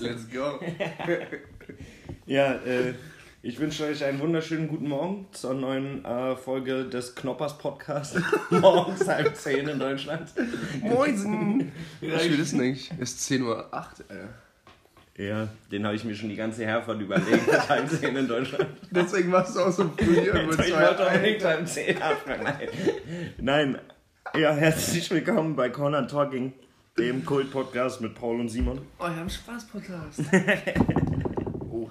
Let's go. Ja, äh, ich wünsche euch einen wunderschönen guten Morgen zur neuen äh, Folge des Knoppers Podcast. Morgens halb zehn in Deutschland. Moinsen. Ich will das nicht. Es ist 10.08 Uhr, Alter. Ja, den habe ich mir schon die ganze Herfahrt überlegt, halb zehn in Deutschland. Deswegen warst du auch so früh hier. mit Ich wollte unbedingt Alter. halb zehn anfangen. Nein. Nein. Ja, herzlich willkommen bei Corner Talking, dem Kult-Podcast mit Paul und Simon. Eurem Spaß-Podcast. oh.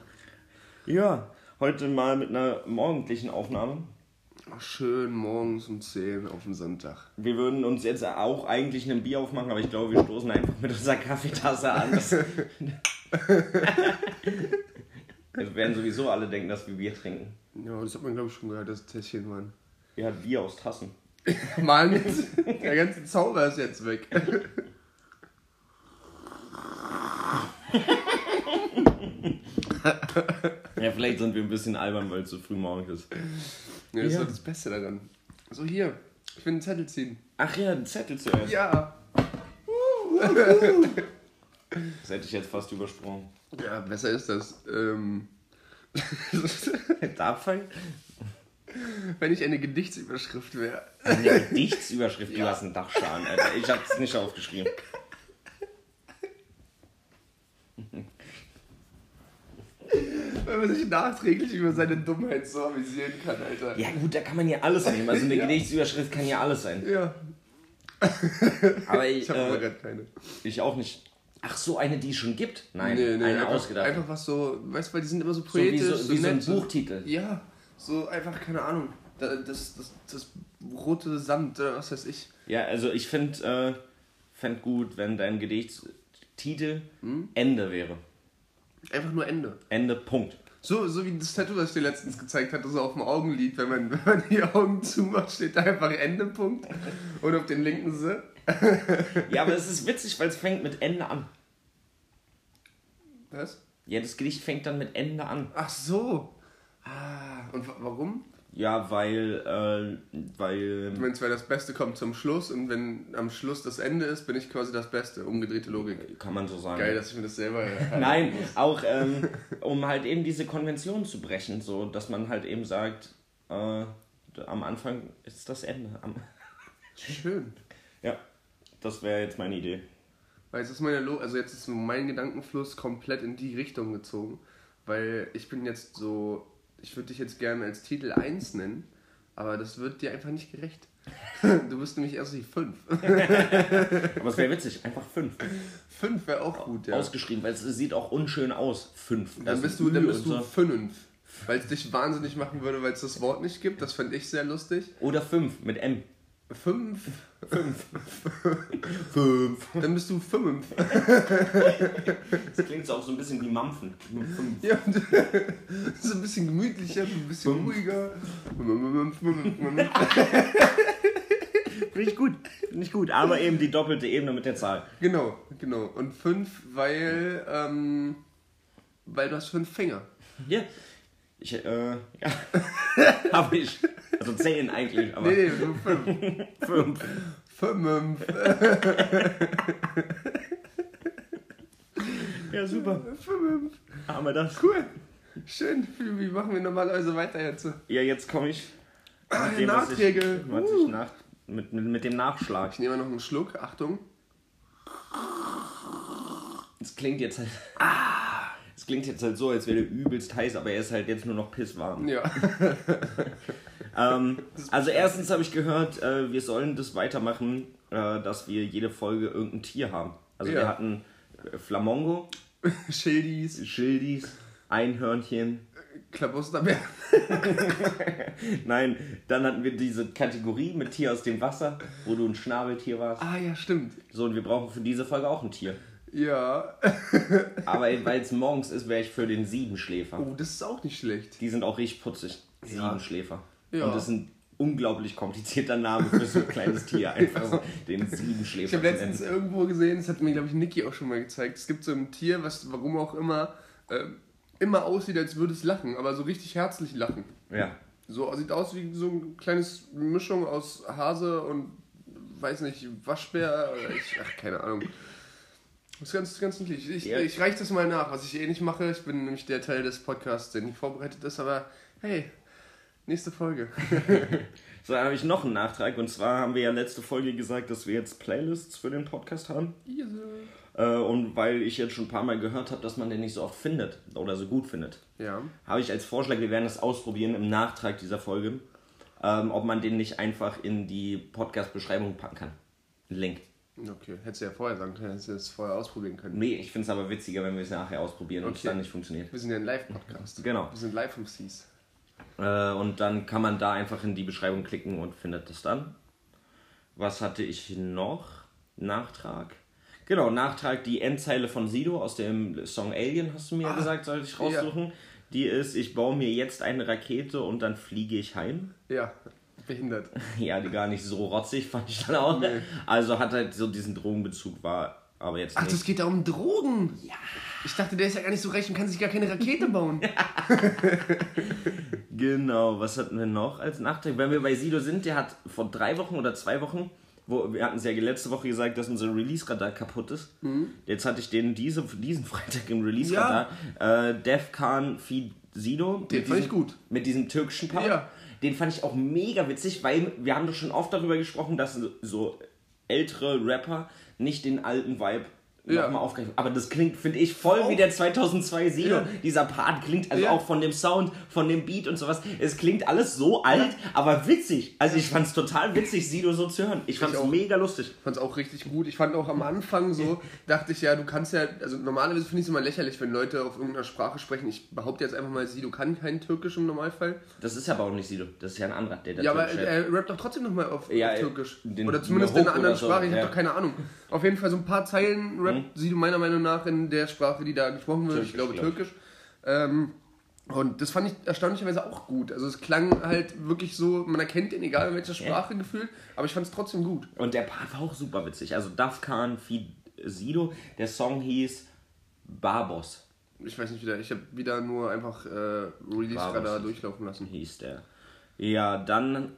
Ja, heute mal mit einer morgendlichen Aufnahme. Ach, schön morgens um 10 auf dem Sonntag. Wir würden uns jetzt auch eigentlich ein Bier aufmachen, aber ich glaube, wir stoßen einfach mit unserer Kaffeetasse an. Das Jetzt werden sowieso alle denken, dass wir Bier trinken. Ja, das hat man glaube ich schon gehört, das Tässchen, Mann. Wir hat Bier aus Tassen. Mann, der ganze Zauber ist jetzt weg. Ja, vielleicht sind wir ein bisschen albern, weil es so früh morgens ist. Ja, das ist Ja. doch das Beste daran. So, hier, ich will einen Zettel ziehen. Ach ja, ein Zettel zuerst. Ja. Das hätte ich jetzt fast übersprungen. Ja, besser ist das. Ähm, Darf fangen? wenn ich eine Gedichtsüberschrift wäre. Eine Gedichtsüberschrift, du hast einen Dachschaden, Alter. Ich hab's nicht aufgeschrieben. Wenn man sich nachträglich über seine Dummheit so amüsieren kann, Alter. Ja gut, da kann man ja alles nehmen. Also eine Ja. Gedichtsüberschrift kann ja alles sein. Ja, Aber ich, ich habe aber äh, gerade keine. ich auch nicht. Ach so, eine, die es schon gibt? Nein, Nee, nee, eine einfach, ausgedacht. einfach was so, weißt du, weil die sind immer so so wie poetisch, so, wie so ein Buchtitel. Ja, so einfach, keine Ahnung. Da- Das, das, das rote Sand, oder was weiß ich. Ja, also ich finde äh, fänd gut, wenn dein Gedichtstitel Hm? Ende wäre. Einfach nur Ende. Ende, Punkt. So, so wie das Tattoo, was ich dir letztens gezeigt hatte, so auf dem Augenlid. Wenn man, wenn man die Augen zumacht, steht da einfach Ende, Punkt. Und auf den linken so. Ja, aber es ist witzig, weil es fängt mit Ende an. Was? Ja, das Gedicht fängt dann mit Ende an. Ach so. Ah, und wa- warum? Ja, weil, äh, weil, meinst, weil das Beste kommt zum Schluss und wenn am Schluss das Ende ist, bin ich quasi das Beste. Umgedrehte Logik. kann man so sagen. Geil, dass ich mir das selber. Nein, auch ähm, um halt eben diese Konvention zu brechen, so dass man halt eben sagt, äh, am Anfang ist das Ende. Am Schön. ja, das wäre jetzt meine Idee. Weil jetzt ist meine Lo also jetzt ist mein Gedankenfluss komplett in die Richtung gezogen. Weil ich bin jetzt so, ich würde dich jetzt gerne als Titel 1 nennen, aber das wird dir einfach nicht gerecht. Du bist nämlich erst die 5. Aber es wäre witzig, einfach fünf. 5 wäre auch gut, ja. Ausgeschrieben, weil es sieht auch unschön aus. Fünf. Dann Das bist ist du, dann Ü bist und du so. 5. Weil es dich wahnsinnig machen würde, weil es das Wort nicht gibt. Das fände ich sehr lustig. Oder fünf mit M. 5. Fünf. Fünf. Dann bist du 5. Das klingt so auch so ein bisschen wie Mampfen. Fünf. Ja, und so ein bisschen gemütlicher, ein bisschen Fünf. ruhiger. Finde ich gut. Finde ich gut. Aber eben die doppelte Ebene mit der Zahl. Genau, genau. Und 5, weil, ähm, weil du hast fünf Finger. Ja. Ich, äh, ja. Hab ich. Also zehn eigentlich, aber Nee, nur fünf. fünf. Fünf. Ja, super. Fünf. Haben wir das. Cool. Schön. Wie machen wir normalerweise weiter jetzt? Ja, jetzt komme ich. Ah, mit dem, was Nachträge. Ich, was ich nach, mit, mit, mit dem Nachschlag. Ich nehme noch einen Schluck. Achtung. Es klingt jetzt halt. Es klingt jetzt halt so, als wäre der übelst heiß, aber er ist halt jetzt nur noch pisswarm. Ja. Ähm, also erstens habe ich gehört, äh, wir sollen das weitermachen, äh, dass wir jede Folge irgendein Tier haben. Also wir Ja. hatten äh, Flamongo, Schildis. Schildis, Einhörnchen. Klabusterbär. Nein, dann hatten wir diese Kategorie mit Tier aus dem Wasser, wo du ein Schnabeltier warst. Ah ja, stimmt. So, und wir brauchen für diese Folge auch ein Tier. Ja. Aber weil es morgens ist, wäre ich für den Siebenschläfer. Oh, das ist auch nicht schlecht. Die sind auch richtig putzig. Siebenschläfer. Ja. Und das ist ein unglaublich komplizierter Name für so ein kleines Tier. Einfach so den Siebenschläfer. Ich habe letztens nennen. irgendwo gesehen, das hat mir, glaube ich, Niki auch schon mal gezeigt. Es gibt so ein Tier, was, warum auch immer, äh, immer aussieht, als würde es lachen, aber so richtig herzlich lachen. Ja. So sieht aus wie so ein kleines Mischung aus Hase und weiß nicht, Waschbär oder ich, ach, keine Ahnung. Das ist ganz, ganz niedlich. Ich, Ja. ich reiche das mal nach, was ich eh nicht mache. Ich bin nämlich der Teil des Podcasts, der nicht vorbereitet ist, aber hey, nächste Folge. So, dann habe ich noch einen Nachtrag. Und zwar haben wir ja letzte Folge gesagt, dass wir jetzt Playlists für den Podcast haben. Äh, und weil ich jetzt schon ein paar Mal gehört habe, dass man den nicht so oft findet oder so gut findet, Ja. habe ich als Vorschlag, wir werden das ausprobieren im Nachtrag dieser Folge, ähm, ob man den nicht einfach in die Podcast-Beschreibung packen kann. Ein Link. Okay, hättest du ja vorher sagen können, hättest du es vorher ausprobieren können. Nee, ich finde es aber witziger, wenn wir es nachher ausprobieren und es Okay. dann nicht funktioniert. Wir sind ja ein Live-Podcast. Genau. Wir sind live vom Seas. Äh, und dann kann man da einfach in die Beschreibung klicken und findet es dann. Was hatte ich noch? Nachtrag. Genau, Nachtrag, die Endzeile von Sido aus dem Song Alien, hast du mir Ah, gesagt, sollte ich raussuchen. Die ist, ich baue mir jetzt eine Rakete und dann fliege ich heim. Ja, behindert. Ja, die gar nicht so rotzig, fand ich dann auch. Also hat halt so diesen Drogenbezug, war aber jetzt Ach, nicht. das geht da um Drogen. Ja. Ich dachte, der ist ja gar nicht so reich und kann sich gar keine Rakete bauen. Genau, was hatten wir noch als Nachtrag? Wenn wir bei Sido sind, der hat vor drei Wochen oder zwei Wochen, wo wir hatten es ja letzte Woche gesagt, dass unser Release-Radar kaputt ist. Jetzt hatte ich den diese, diesen Freitag im Release-Radar. Äh, Defcan Feed Sido. Den fand ich diesem- gut. Mit diesem türkischen Part. Ja. Den fand ich auch mega witzig, weil wir haben doch schon oft darüber gesprochen, dass so- so ältere Rapper nicht den alten Vibe Ja. nochmal aufgreifen. Aber das klingt, finde ich, voll wie der 2002 Sido. Ja. Dieser Part klingt, also Ja. auch von dem Sound, von dem Beat und sowas. Es klingt alles so alt, aber witzig. Also ich fand es total witzig, Sido so zu hören. Ich fand es mega lustig. Ich fand es auch richtig gut. Ich fand auch am Anfang so, dachte ich ja, du kannst ja, also normalerweise finde ich es immer lächerlich, wenn Leute auf irgendeiner Sprache sprechen. Ich behaupte jetzt einfach mal, sie, du kannst kein Türkisch im Normalfall. Das ist aber auch nicht Sido. Das ist ja ein anderer, der da Ja, aber er rappt doch trotzdem nochmal auf, Ja, auf Türkisch. den- oder zumindest in einer anderen so, Sprache, ich ja. habe doch keine Ahnung. Auf jeden Fall so ein paar Zeilen rappt sie meiner Meinung nach in der Sprache, die da gesprochen wird. ich glaube glaub ich. Türkisch. Ähm, und das fand ich erstaunlicherweise auch gut. Also es klang halt wirklich so, man erkennt ihn egal in welcher Sprache gefühlt, aber ich fand es trotzdem gut. Und der Part war auch super witzig. Also Dafkan Feed Sido. Der Song hieß Barbos. Ich weiß nicht wieder, ich habe wieder nur einfach äh, Release War Radar was. durchlaufen lassen. hieß der. Ja, dann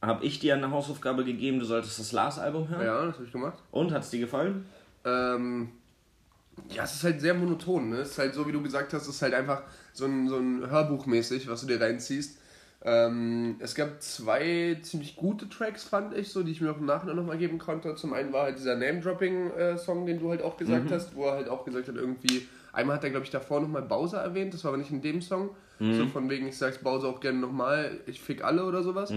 habe ich dir eine Hausaufgabe gegeben, du solltest das Lars-Album hören. Ja, das habe ich gemacht. Und hat es dir gefallen? Ähm, ja, es ist halt sehr monoton. Ne? Es ist halt so, wie du gesagt hast, es ist halt einfach so ein, so ein Hörbuchmäßig, was du dir reinziehst. Ähm, es gab zwei ziemlich gute Tracks, fand ich, so, die ich mir auch im Nachhinein nochmal geben konnte. Zum einen war halt dieser Name-Dropping-Song, den du halt auch gesagt hast, wo er halt auch gesagt hat, irgendwie, einmal hat er, glaube ich, davor nochmal Bowser erwähnt, das war aber nicht in dem Song. So von wegen, ich sag's Bowser auch gerne nochmal, ich fick alle oder sowas.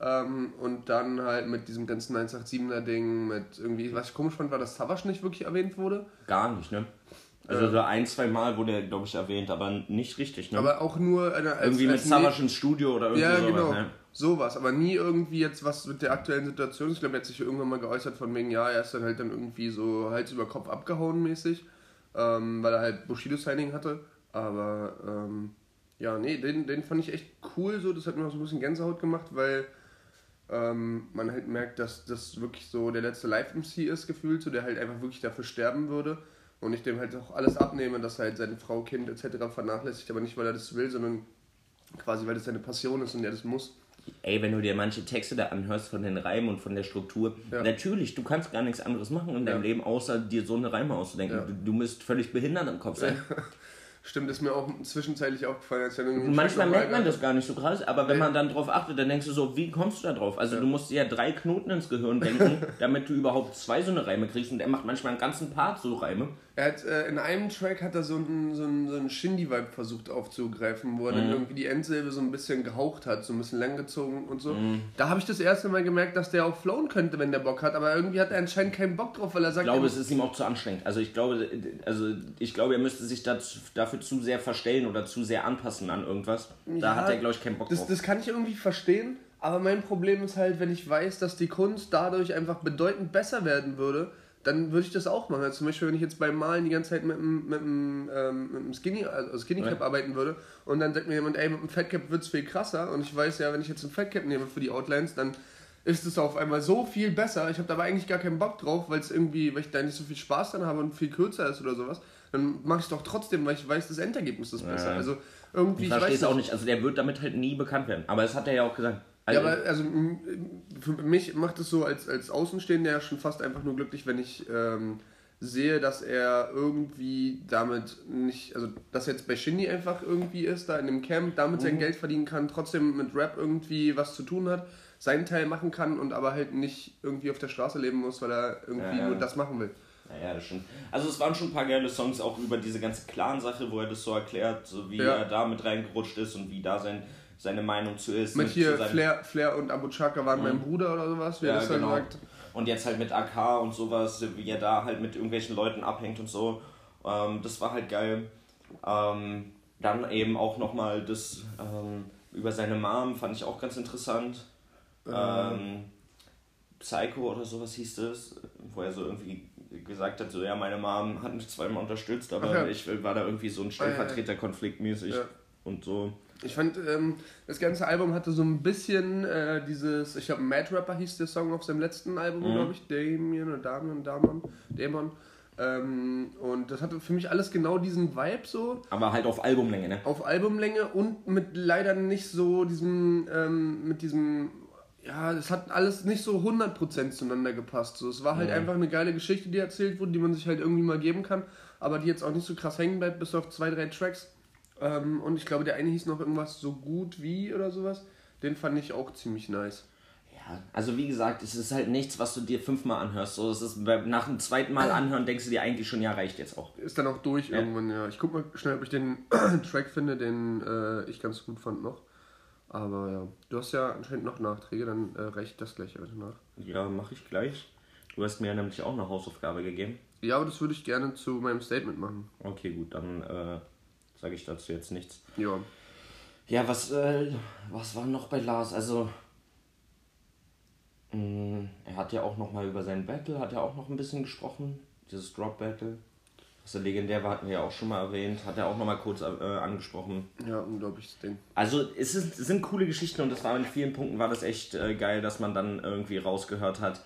Ähm, und dann halt mit diesem ganzen 187er Ding, mit irgendwie, was ich komisch fand, war, dass Savage nicht wirklich erwähnt wurde. Gar nicht, ne? Also so ein, zwei Mal wurde er, glaube ich, erwähnt, aber nicht richtig, ne? Aber auch nur eine, als, irgendwie mit als Savage ins Studio oder irgendwie Ja, sowas, genau. ne? Sowas, aber nie irgendwie jetzt was mit der aktuellen Situation. Ich glaube, er hat sich irgendwann mal geäußert von wegen, ja, er ist dann halt dann irgendwie so Hals über Kopf abgehauen mäßig, ähm, weil er halt Bushido-Signing hatte. Aber ähm, ja, nee, den, den fand ich echt cool, so, das hat mir auch so ein bisschen Gänsehaut gemacht, weil ähm, man halt merkt, dass das wirklich so der letzte Live-MC ist, gefühlt, so der halt einfach wirklich dafür sterben würde. Und ich dem halt auch alles abnehme, dass er halt seine Frau, Kind etc. vernachlässigt, aber nicht, weil er das will, sondern quasi, weil das seine Passion ist und er das muss. Ey, wenn du dir manche Texte da anhörst von den Reimen und von der Struktur, Ja. natürlich, du kannst gar nichts anderes machen in deinem Ja. Leben, außer dir so eine Reime auszudenken. Ja. Du, du müsst völlig behindert im Kopf sein. Stimmt, ist mir auch zwischenzeitlich aufgefallen, als dann manchmal merkt man das gar nicht so krass, aber wenn Nee. man dann drauf achtet, dann denkst du so, wie kommst du da drauf? Also du musst dir ja drei Knoten ins Gehirn denken, damit du überhaupt zwei so eine Reime kriegst und er macht manchmal einen ganzen Part so Reime. Er hat, äh, in einem Track hat er so einen, so einen, so einen Shindy-Vibe versucht aufzugreifen, wo er Mhm. dann irgendwie die Endsilbe so ein bisschen gehaucht hat, so ein bisschen langgezogen und so. Mhm. Da habe ich das erste Mal gemerkt, dass der auch flowen könnte, wenn der Bock hat, aber irgendwie hat er anscheinend keinen Bock drauf, weil er sagt, Ich glaube, es ist ihm auch zu anstrengend. Also ich glaube, also ich glaube, er müsste sich dazu, dafür zu sehr verstellen oder zu sehr anpassen an irgendwas. Da Ja, hat er, glaube ich, keinen Bock das, drauf. das kann ich irgendwie verstehen, aber mein Problem ist halt, wenn ich weiß, dass die Kunst dadurch einfach bedeutend besser werden würde, dann würde ich das auch machen. Also zum Beispiel, wenn ich jetzt beim Malen die ganze Zeit mit einem mit einem, ähm, mit einem Skinny, also Skinny Cap Ja. arbeiten würde und dann sagt mir jemand, ey, mit einem Fat Cap wird es viel krasser und ich weiß ja, wenn ich jetzt einen Fat Cap nehme für die Outlines, dann ist es auf einmal so viel besser. Ich habe dabei eigentlich gar keinen Bock drauf, weil es irgendwie, weil ich da nicht so viel Spaß dran habe und viel kürzer ist oder sowas. Dann mache ich es doch trotzdem, weil ich weiß, das Endergebnis ist besser. Ja. Also irgendwie, ich verstehe weiß es auch nicht. Also der wird damit halt nie bekannt werden. Aber das hat er ja auch gesagt. Ja, Also, aber also für mich macht es so als, als Außenstehender ja schon fast einfach nur glücklich, wenn ich ähm, sehe, dass er irgendwie damit nicht, also dass er jetzt bei Shindy einfach irgendwie ist, da in dem Camp, damit sein Geld verdienen kann, trotzdem mit Rap irgendwie was zu tun hat, seinen Teil machen kann und aber halt nicht irgendwie auf der Straße leben muss, weil er irgendwie Ja, ja. nur das machen will. Naja, das stimmt. Also es waren schon ein paar geile Songs auch über diese ganze Clan-Sache, wo er das so erklärt, so wie Ja. er da mit reingerutscht ist und wie da sein, seine Meinung zu ist. Mit hier zu seinem- Flair, Flair und Abu Chaka waren mein Bruder oder sowas, wie er Ja, das dann genau. sagt. Und jetzt halt mit AK und sowas, wie er da halt mit irgendwelchen Leuten abhängt und so. Ähm, das war halt geil. Ähm, dann eben auch nochmal das ähm, über seine Mom fand ich auch ganz interessant. Ähm, Psycho oder sowas hieß das, wo er so irgendwie gesagt hat, so ja, meine Mom hat mich zweimal unterstützt, aber ja. ich war da irgendwie so ein Stellvertreterkonflikt mäßig Ja. und so. Ich fand, ähm, das ganze Album hatte so ein bisschen äh, dieses, ich glaube, Mad Rapper hieß der Song auf seinem letzten Album, Mhm. glaube ich, Damien oder Damian, Damon, Damon. Ähm, und das hatte für mich alles genau diesen Vibe so, Aber halt auf Albumlänge, ne? auf Albumlänge und mit leider nicht so diesem, ähm, mit diesem, ja, das hat alles nicht so 100% zueinander gepasst. So, es war halt einfach eine geile Geschichte, die erzählt wurde, die man sich halt irgendwie mal geben kann, aber die jetzt auch nicht so krass hängen bleibt, bis auf zwei, drei Tracks. Ähm, und ich glaube, der eine hieß noch irgendwas so gut wie oder sowas. Den fand ich auch ziemlich nice. Ja, also wie gesagt, es ist halt nichts, was du dir fünfmal anhörst. So, es ist nach dem zweiten Mal anhören, denkst du dir eigentlich schon, ja, reicht jetzt auch. Ist dann auch durch Ja. irgendwann, ja. Ich guck mal schnell, ob ich den Track finde, den äh, ich ganz gut fand noch. Aber ja, du hast ja anscheinend noch Nachträge, dann äh, reiche ich das gleich heute nach. Ja, mache ich gleich. Du hast mir nämlich auch eine Hausaufgabe gegeben. Ja, aber das würde ich gerne zu meinem Statement machen. Okay, gut, dann äh, sage ich dazu jetzt nichts. Ja. Ja, was, äh, was war noch bei Lars? Also, mh, er hat ja auch noch mal über sein Battle, hat er auch noch ein bisschen gesprochen. Dieses Drop Battle. Ja legendär war, hatten wir ja auch schon mal erwähnt. Hat er auch noch mal kurz äh, angesprochen. Ja, unglaubliches Ding. Also es, ist, es sind coole Geschichten und es war in vielen Punkten war das echt äh, geil, dass man dann irgendwie rausgehört hat,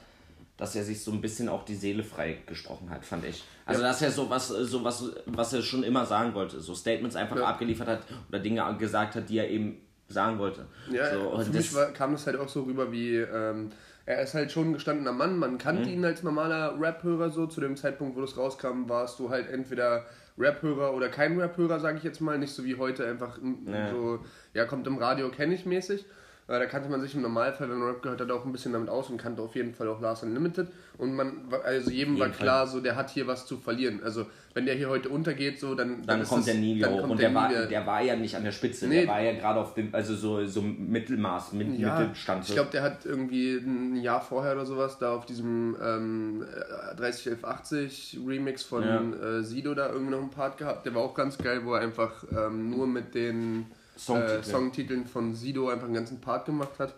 dass er sich so ein bisschen auch die Seele frei gesprochen hat, fand ich. Also dass er so was, so was, was er schon immer sagen wollte, so Statements einfach Ja. abgeliefert hat oder Dinge gesagt hat, die er eben sagen wollte. Ja, so, und für das, mich war, kam das halt auch so rüber wie, ähm, er ist halt schon ein gestandener Mann, man kannte ihn als normaler Rap-Hörer so, zu dem Zeitpunkt, wo das rauskam, warst du halt entweder Rap-Hörer oder kein Rap-Hörer, sage ich jetzt mal, nicht so wie heute einfach Ja. so, ja, kommt im Radio, kenne ich mäßig. Äh, Da kannte man sich im Normalfall, wenn man Rap gehört hat, auch ein bisschen damit aus und kannte auf jeden Fall auch Lars Unlimited. Und man, also jedem war klar, so der hat hier was zu verlieren. Also wenn der hier heute untergeht, so dann, dann ist kommt es- der nie wieder dann hoch. Und der, nie war, wieder- der war ja nicht an der Spitze, Nee. der war ja gerade auf dem, also so, so Mittelmaß, mit, Ja, Mittelstand. ich glaube, der hat irgendwie ein Jahr vorher oder sowas da auf diesem ähm, äh, 301180 Remix von Ja. äh, Sido da irgendwie noch einen Part gehabt. Der war auch ganz geil, wo er einfach ähm, nur mit den Songtitel. äh, Songtiteln von Sido einfach einen ganzen Part gemacht hat.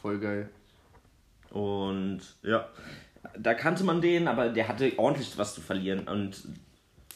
Voll geil. Und ja, da kannte man den, aber der hatte ordentlich was zu verlieren. Und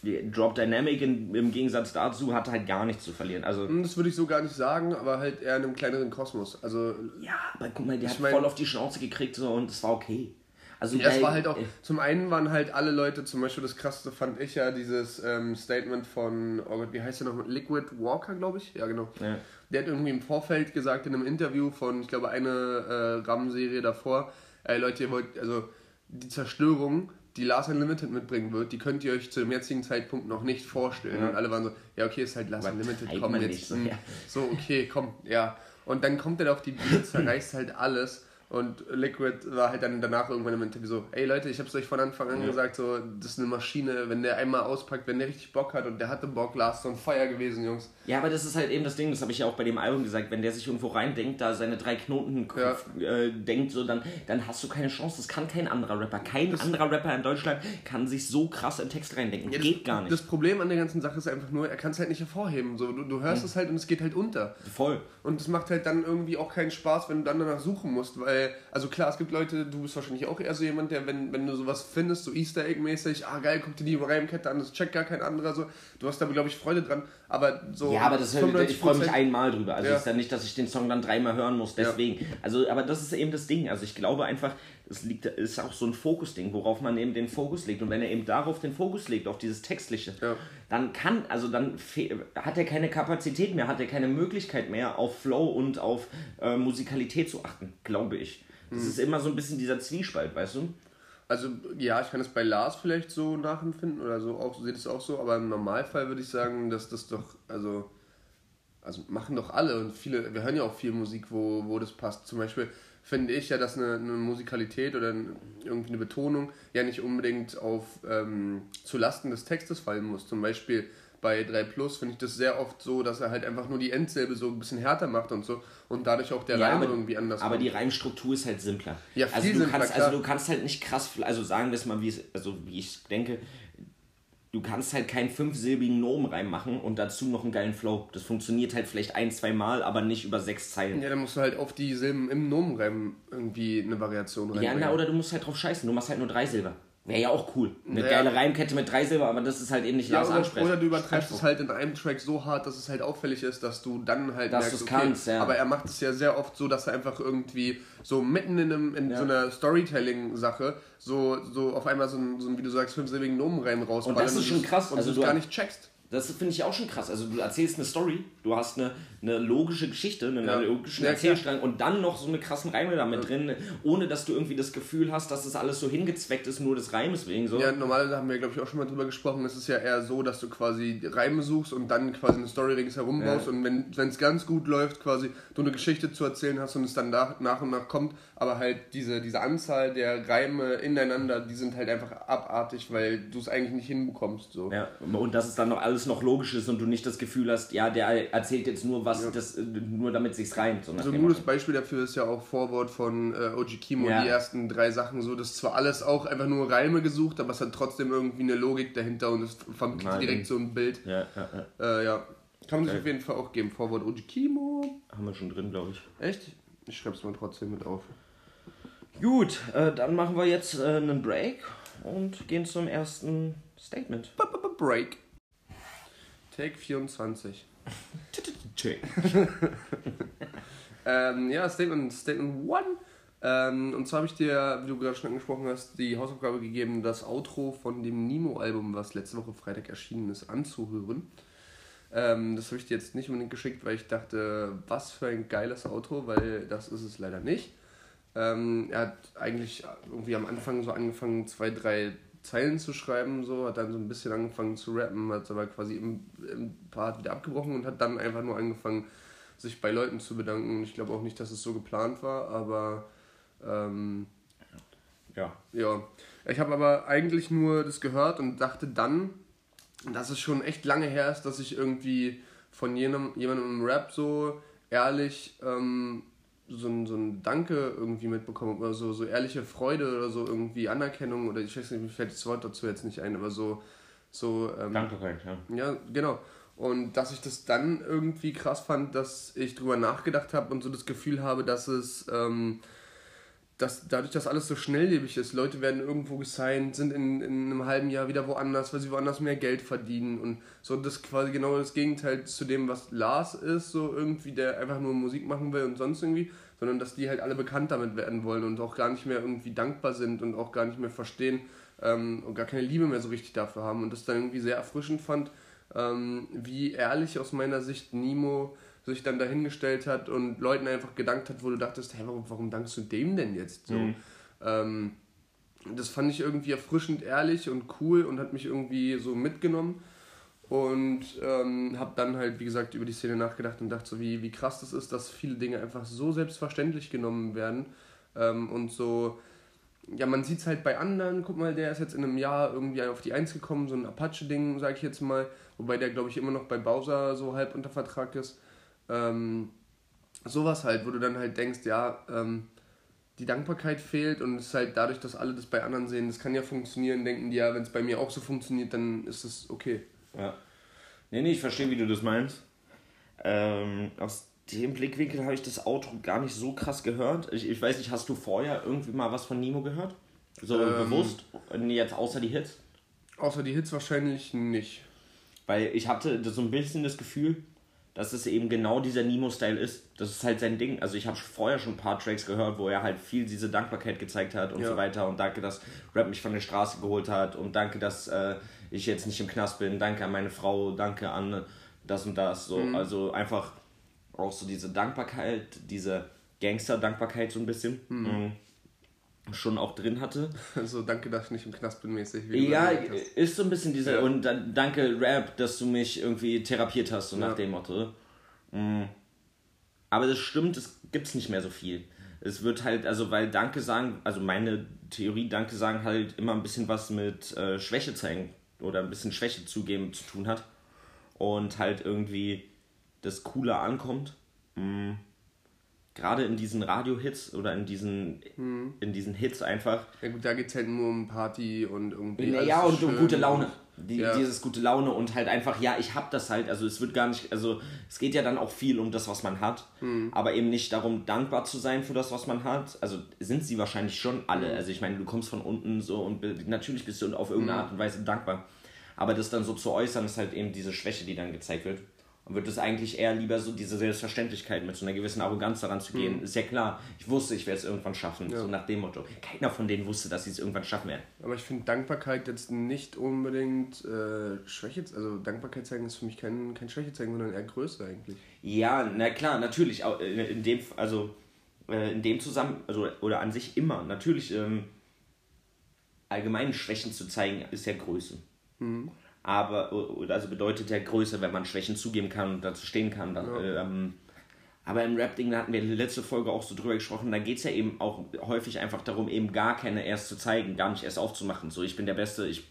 die Drop Dynamic in, im Gegensatz dazu hatte halt gar nichts zu verlieren. Also, Hm, Das würde ich so gar nicht sagen, aber halt eher in einem kleineren Kosmos. Also ja, aber guck mal, der hat mein- voll auf die Schnauze gekriegt so, und es war okay. Also, Ja, es war halt auch, äh, zum einen waren halt alle Leute, zum Beispiel das krasseste fand ich ja dieses ähm, Statement von, oh Gott, wie heißt der noch, Liquid Walker, glaube ich? Ja, genau. Ja. Der hat irgendwie im Vorfeld gesagt in einem Interview von, ich glaube, eine äh, RAM-Serie davor, ey Leute, ihr wollt, also die Zerstörung, die Lars Unlimited mitbringen wird, die könnt ihr euch zu dem jetzigen Zeitpunkt noch nicht vorstellen. Ja. Und alle waren so, ja okay, ist halt Lars Aber Unlimited, komm jetzt. so, ja. so, okay, komm, ja. Und dann kommt er da auf die Bühne, zerreißt halt alles. Und Liquid war halt dann danach irgendwann im Interview so, ey Leute, ich hab's euch von Anfang an Ja. gesagt, so, das ist eine Maschine, wenn der einmal auspackt, wenn der richtig Bock hat und der hatte Bock, Lars, so ein Feuer gewesen, Jungs. Ja, aber das ist halt eben das Ding, das habe ich ja auch bei dem Album gesagt, wenn der sich irgendwo reindenkt, da seine drei Knoten Kopf äh, denkt, so, dann, dann hast du keine Chance. Das kann kein anderer Rapper. Kein anderer Rapper in Deutschland kann sich so krass in Text reindenken. Ja, das, Geht gar nicht. Das Problem an der ganzen Sache ist einfach nur, er kann es halt nicht hervorheben. So, du, du hörst es halt und es geht halt unter. Voll. Und es macht halt dann irgendwie auch keinen Spaß, wenn du dann danach suchen musst, weil, also klar, es gibt Leute, du bist wahrscheinlich auch eher so jemand, der, wenn, wenn du sowas findest, so Easter Egg-mäßig, ah geil, guck dir die Reimkette an, das checkt gar kein anderer, so, du hast da, glaube ich, Freude dran, aber so. Ja, aber das hör, ich freue mich 95% einmal drüber. Also Ja. es ist ja nicht, dass ich den Song dann dreimal hören muss, deswegen. Also, aber das ist eben das Ding. Also ich glaube einfach, es liegt, ist auch so ein Fokusding, worauf man eben den Fokus legt. Und wenn er eben darauf den Fokus legt, auf dieses Textliche, Ja. dann kann, also dann hat er keine Kapazität mehr, hat er keine Möglichkeit mehr, auf Flow und auf äh, Musikalität zu achten, glaube ich. Das ist immer so ein bisschen dieser Zwiespalt, weißt du? Also ja, ich kann es bei Lars vielleicht so nachempfinden oder so auch, seht es auch so, aber im Normalfall würde ich sagen, dass das doch, also, also machen doch alle und viele, wir hören ja auch viel Musik, wo, wo das passt. Zum Beispiel finde ich ja, dass eine, eine Musikalität oder irgendwie eine Betonung ja nicht unbedingt auf ähm, zu Lasten des Textes fallen muss. Zum Beispiel bei 3 Plus finde ich das sehr oft so, dass er halt einfach nur die Endsilbe so ein bisschen härter macht und so und dadurch auch der Ja, Reim aber- irgendwie anders Aber kommt. die Reimstruktur ist halt simpler. Ja, viel also du simpler, kannst, klar. also du kannst halt nicht krass, also sagen wir es mal, wie es, also wie ich denke, du kannst halt keinen fünfsilbigen Nomenreim machen und dazu noch einen geilen Flow. Das funktioniert halt vielleicht ein, zwei Mal, aber nicht über sechs Zeilen. Ja, dann musst du halt auf die Silben im Nomenreim irgendwie eine Variation Ja, reinbringen. na, oder du musst halt drauf scheißen, du machst halt nur drei Silber. Wäre ja auch cool. Eine Ja. geile Reimkette mit drei Silber, aber das ist halt eben nicht Ja, Lars Ansprech. oder du übertreibst es halt in einem Track so hart, dass es halt auffällig ist, dass du dann halt Dass du's kannst, ja. Aber er macht es ja sehr oft so, dass er einfach irgendwie so mitten in, einem, in Ja. so einer Storytelling-Sache so, so auf einmal so ein, so ein, wie du sagst, fünfsilbigen Nomenreim raus. Und das ist schon krass. Und Also du du- es gar nicht checkst. Das finde ich auch schon krass. Also du erzählst eine Story, du hast eine, eine logische Geschichte, einen Ja. logischen Ja, Erzählstrang und dann noch so eine krassen Reime da mit drin, ohne dass du irgendwie das Gefühl hast, dass das alles so hingezweckt ist, nur des Reimes wegen so. Ja, normalerweise haben wir, glaube ich, auch schon mal drüber gesprochen. Es ist ja eher so, dass du quasi Reime suchst und dann quasi eine Story ringsherum Ja. baust. Und wenn es ganz gut läuft, quasi du eine Geschichte zu erzählen hast und es dann nach, nach und nach kommt. Aber halt diese, diese Anzahl der Reime ineinander, die sind halt einfach abartig, weil du es eigentlich nicht hinbekommst. So. Ja, und dass es dann noch alles noch logisch ist und du nicht das Gefühl hast, ja, der erzählt jetzt nur was, das, äh, nur damit sich's reimt. So So ein gutes. Beispiel dafür ist ja auch Vorwort von äh, Oji Kimo, Ja. die ersten drei Sachen so. Das ist zwar alles auch einfach nur Reime gesucht, aber es hat trotzdem irgendwie eine Logik dahinter und es vermittelt Nein. direkt so ein Bild. Ja, ja, ja. Äh, ja. Kann man sich Okay. auf jeden Fall auch geben. Vorwort Oji Kimo. Haben wir schon drin, glaube ich. Echt? Ich schreib's mal trotzdem mit auf. Gut, äh, dann machen wir jetzt äh, einen Break und gehen zum ersten Statement. B -b -b Break. Take 24. Check. Ähm, ja, Statement, Statement 1. Ähm, und zwar habe ich dir, wie du gerade schon angesprochen hast, die Hausaufgabe gegeben, das Outro von dem Nemo-Album, was letzte Woche Freitag erschienen ist, anzuhören. Ähm, das habe ich dir jetzt nicht unbedingt geschickt, weil ich dachte, was für ein geiles Outro, weil das ist es leider nicht. Ähm, er hat eigentlich irgendwie am Anfang so angefangen, zwei, drei Zeilen zu schreiben, so, hat dann so ein bisschen angefangen zu rappen, hat aber quasi im, im Part wieder abgebrochen und hat dann einfach nur angefangen, sich bei Leuten zu bedanken. Und ich glaube auch nicht, dass es so geplant war, aber ähm, Ja. ja. Ich habe aber eigentlich nur das gehört und dachte dann, dass es schon echt lange her ist, dass ich irgendwie von jenem, jemandem im Rap so ehrlich ähm, so, ein, so ein Danke irgendwie mitbekommen oder so, so ehrliche Freude oder so irgendwie Anerkennung oder ich weiß nicht, mir fällt das Wort dazu jetzt nicht ein, aber so, so ähm, Danke, ja. ja, genau. Und dass ich das dann irgendwie krass fand, dass ich drüber nachgedacht habe und so das Gefühl habe, dass es, ähm, dass dadurch, dass alles so schnelllebig ist, Leute werden irgendwo gesigned, sind in, in einem halben Jahr wieder woanders, weil sie woanders mehr Geld verdienen. Und so das quasi genau das Gegenteil zu dem, was Lars ist, so irgendwie, der einfach nur Musik machen will und sonst irgendwie, sondern dass die halt alle bekannt damit werden wollen und auch gar nicht mehr irgendwie dankbar sind und auch gar nicht mehr verstehen ähm, und gar keine Liebe mehr so richtig dafür haben. Und das dann irgendwie sehr erfrischend fand, ähm, wie ehrlich aus meiner Sicht Nemo sich dann dahingestellt hat und Leuten einfach gedankt hat, wo du dachtest, hey, warum, warum dankst du dem denn jetzt so? Ähm, das fand ich irgendwie erfrischend ehrlich und cool und hat mich irgendwie so mitgenommen und ähm, habe dann halt, wie gesagt, über die Szene nachgedacht und dachte so, wie, wie krass das ist, dass viele Dinge einfach so selbstverständlich genommen werden ähm, und so, ja, man sieht es halt bei anderen, guck mal, der ist jetzt in einem Jahr irgendwie auf die Eins gekommen, so ein Apache-Ding, sag ich jetzt mal, wobei der, glaube ich, immer noch bei Bowser so halb unter Vertrag ist. Ähm, sowas halt, wo du dann halt denkst, ja, ähm, die Dankbarkeit fehlt und es ist halt dadurch, dass alle das bei anderen sehen, das kann ja funktionieren, denken die ja, wenn es bei mir auch so funktioniert, dann ist es okay. Ja. Nee, nee, ich verstehe, wie du das meinst. Ähm, aus dem Blickwinkel habe ich das Outro gar nicht so krass gehört. Ich, ich weiß nicht, hast du vorher irgendwie mal was von Nemo gehört? So Ähm. bewusst? Nee, jetzt außer die Hits? Außer die Hits wahrscheinlich nicht. Weil ich hatte so ein bisschen das Gefühl, dass es eben genau dieser Nemo-Style ist. Das ist halt sein Ding. Also ich habe vorher schon ein paar Tracks gehört, wo er halt viel diese Dankbarkeit gezeigt hat und Ja. so weiter. Und danke, dass Rap mich von der Straße geholt hat. Und danke, dass äh, ich jetzt nicht im Knast bin. Danke an meine Frau. Danke an das und das. So, Also einfach auch so diese Dankbarkeit, diese Gangster-Dankbarkeit so ein bisschen. Mhm. Schon auch drin hatte. Also danke, dass ich nicht im Knast bin mäßig. Ja, ist so ein bisschen diese, ja. und dann, danke Rap, dass du mich irgendwie therapiert hast, so ja. nach dem Motto. Mhm. Aber das stimmt, es gibt nicht mehr so viel. Es wird halt, also weil Danke sagen, also meine Theorie, Danke sagen halt immer ein bisschen was mit äh, Schwäche zeigen oder ein bisschen Schwäche zugeben zu tun hat. Und halt irgendwie das cooler ankommt. Mhm gerade in diesen Radio-Hits oder in diesen, hm. in diesen Hits einfach. Ja gut, da geht es halt nur um Party und irgendwie. Ja, und um gute Laune. Die, ja. Dieses gute Laune und halt einfach, ja, ich hab das halt, also es wird gar nicht, also es geht ja dann auch viel um das, was man hat, hm. aber eben nicht darum, dankbar zu sein für das, was man hat. Also sind sie wahrscheinlich schon alle. Hm. Also ich meine, du kommst von unten so und natürlich bist du auf irgendeine hm. Art und Weise dankbar. Aber das dann so zu äußern, ist halt eben diese Schwäche, die dann gezeigt wird. Und wird es eigentlich eher lieber so diese Selbstverständlichkeit mit so einer gewissen Arroganz daran zu gehen. Mhm. Ist ja klar, ich wusste, ich werde es irgendwann schaffen. Ja. So nach dem Motto. Keiner von denen wusste, dass sie es irgendwann schaffen werden. Aber ich finde Dankbarkeit jetzt nicht unbedingt äh, Schwäche. Also Dankbarkeit zeigen ist für mich kein, kein Schwäche zeigen, sondern eher Größe eigentlich. Ja, na klar, natürlich. Äh, in dem, also äh, in dem Zusammen, also, oder an sich immer. Natürlich, ähm, allgemeine Schwächen zu zeigen, ist ja Größe. Mhm aber also bedeutet ja Größe, wenn man Schwächen zugeben kann und dazu stehen kann. Dann, ja. ähm, aber im Rap-Ding, da hatten wir in der letzten Folge auch so drüber gesprochen, da geht es ja eben auch häufig einfach darum, eben gar keine erst zu zeigen, gar nicht erst aufzumachen. So, ich bin der Beste, ich,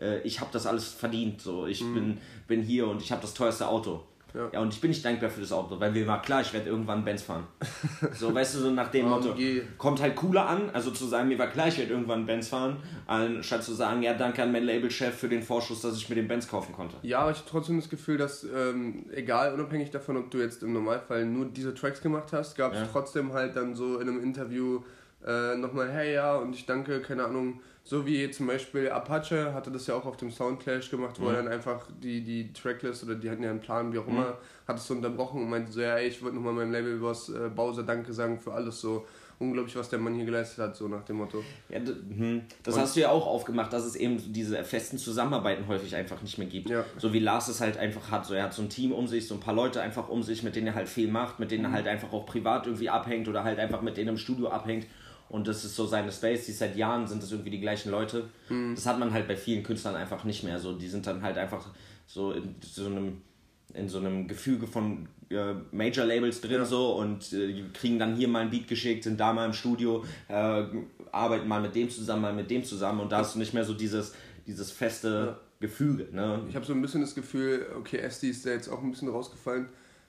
äh, ich habe das alles verdient, so, ich mhm. bin, bin hier und ich habe das teuerste Auto. Ja. ja, und ich bin nicht dankbar für das Auto, weil mir war klar, ich werde irgendwann Benz fahren. So, weißt du, so nach dem Motto. Kommt halt cooler an, also zu sagen, mir war klar, ich werde irgendwann Benz fahren, anstatt zu sagen, ja, danke an meinen Labelchef für den Vorschuss, dass ich mir den Benz kaufen konnte. Ja, aber ich habe trotzdem das Gefühl, dass, ähm, egal, unabhängig davon, ob du jetzt im Normalfall nur diese Tracks gemacht hast, gab es ja. trotzdem halt dann so in einem Interview äh, nochmal, hey, ja, und ich danke, keine Ahnung, so wie zum Beispiel Apache hatte das ja auch auf dem Soundclash gemacht, wo mhm. er dann einfach die, die Tracklist oder die hatten ja einen Plan, wie auch immer, mhm. hat es so unterbrochen und meinte so, ja, ey, ich würde nochmal meinem Labelboss äh, Bowser Danke sagen für alles so. Unglaublich, was der Mann hier geleistet hat, so nach dem Motto. Ja, hm, das und hast du ja auch aufgemacht, dass es eben diese festen Zusammenarbeiten häufig einfach nicht mehr gibt. Ja. So wie Lars es halt einfach hat. So, er hat so ein Team um sich, so ein paar Leute einfach um sich, mit denen er halt viel macht, mit denen er mhm. halt einfach auch privat irgendwie abhängt oder halt einfach mit denen im Studio abhängt und das ist so seine Space, die seit Jahren sind das irgendwie die gleichen Leute. Mhm. Das hat man halt bei vielen Künstlern einfach nicht mehr. So, die sind dann halt einfach so in so einem, in so einem Gefüge von äh, Major Labels drin ja. so und äh, kriegen dann hier mal ein Beat geschickt, sind da mal im Studio, äh, arbeiten mal mit dem zusammen, mal mit dem zusammen und da hast du nicht mehr so dieses, dieses feste ja. Gefüge. Ne? Ich habe so ein bisschen das Gefühl, okay, SD ist da jetzt auch ein bisschen rausgefallen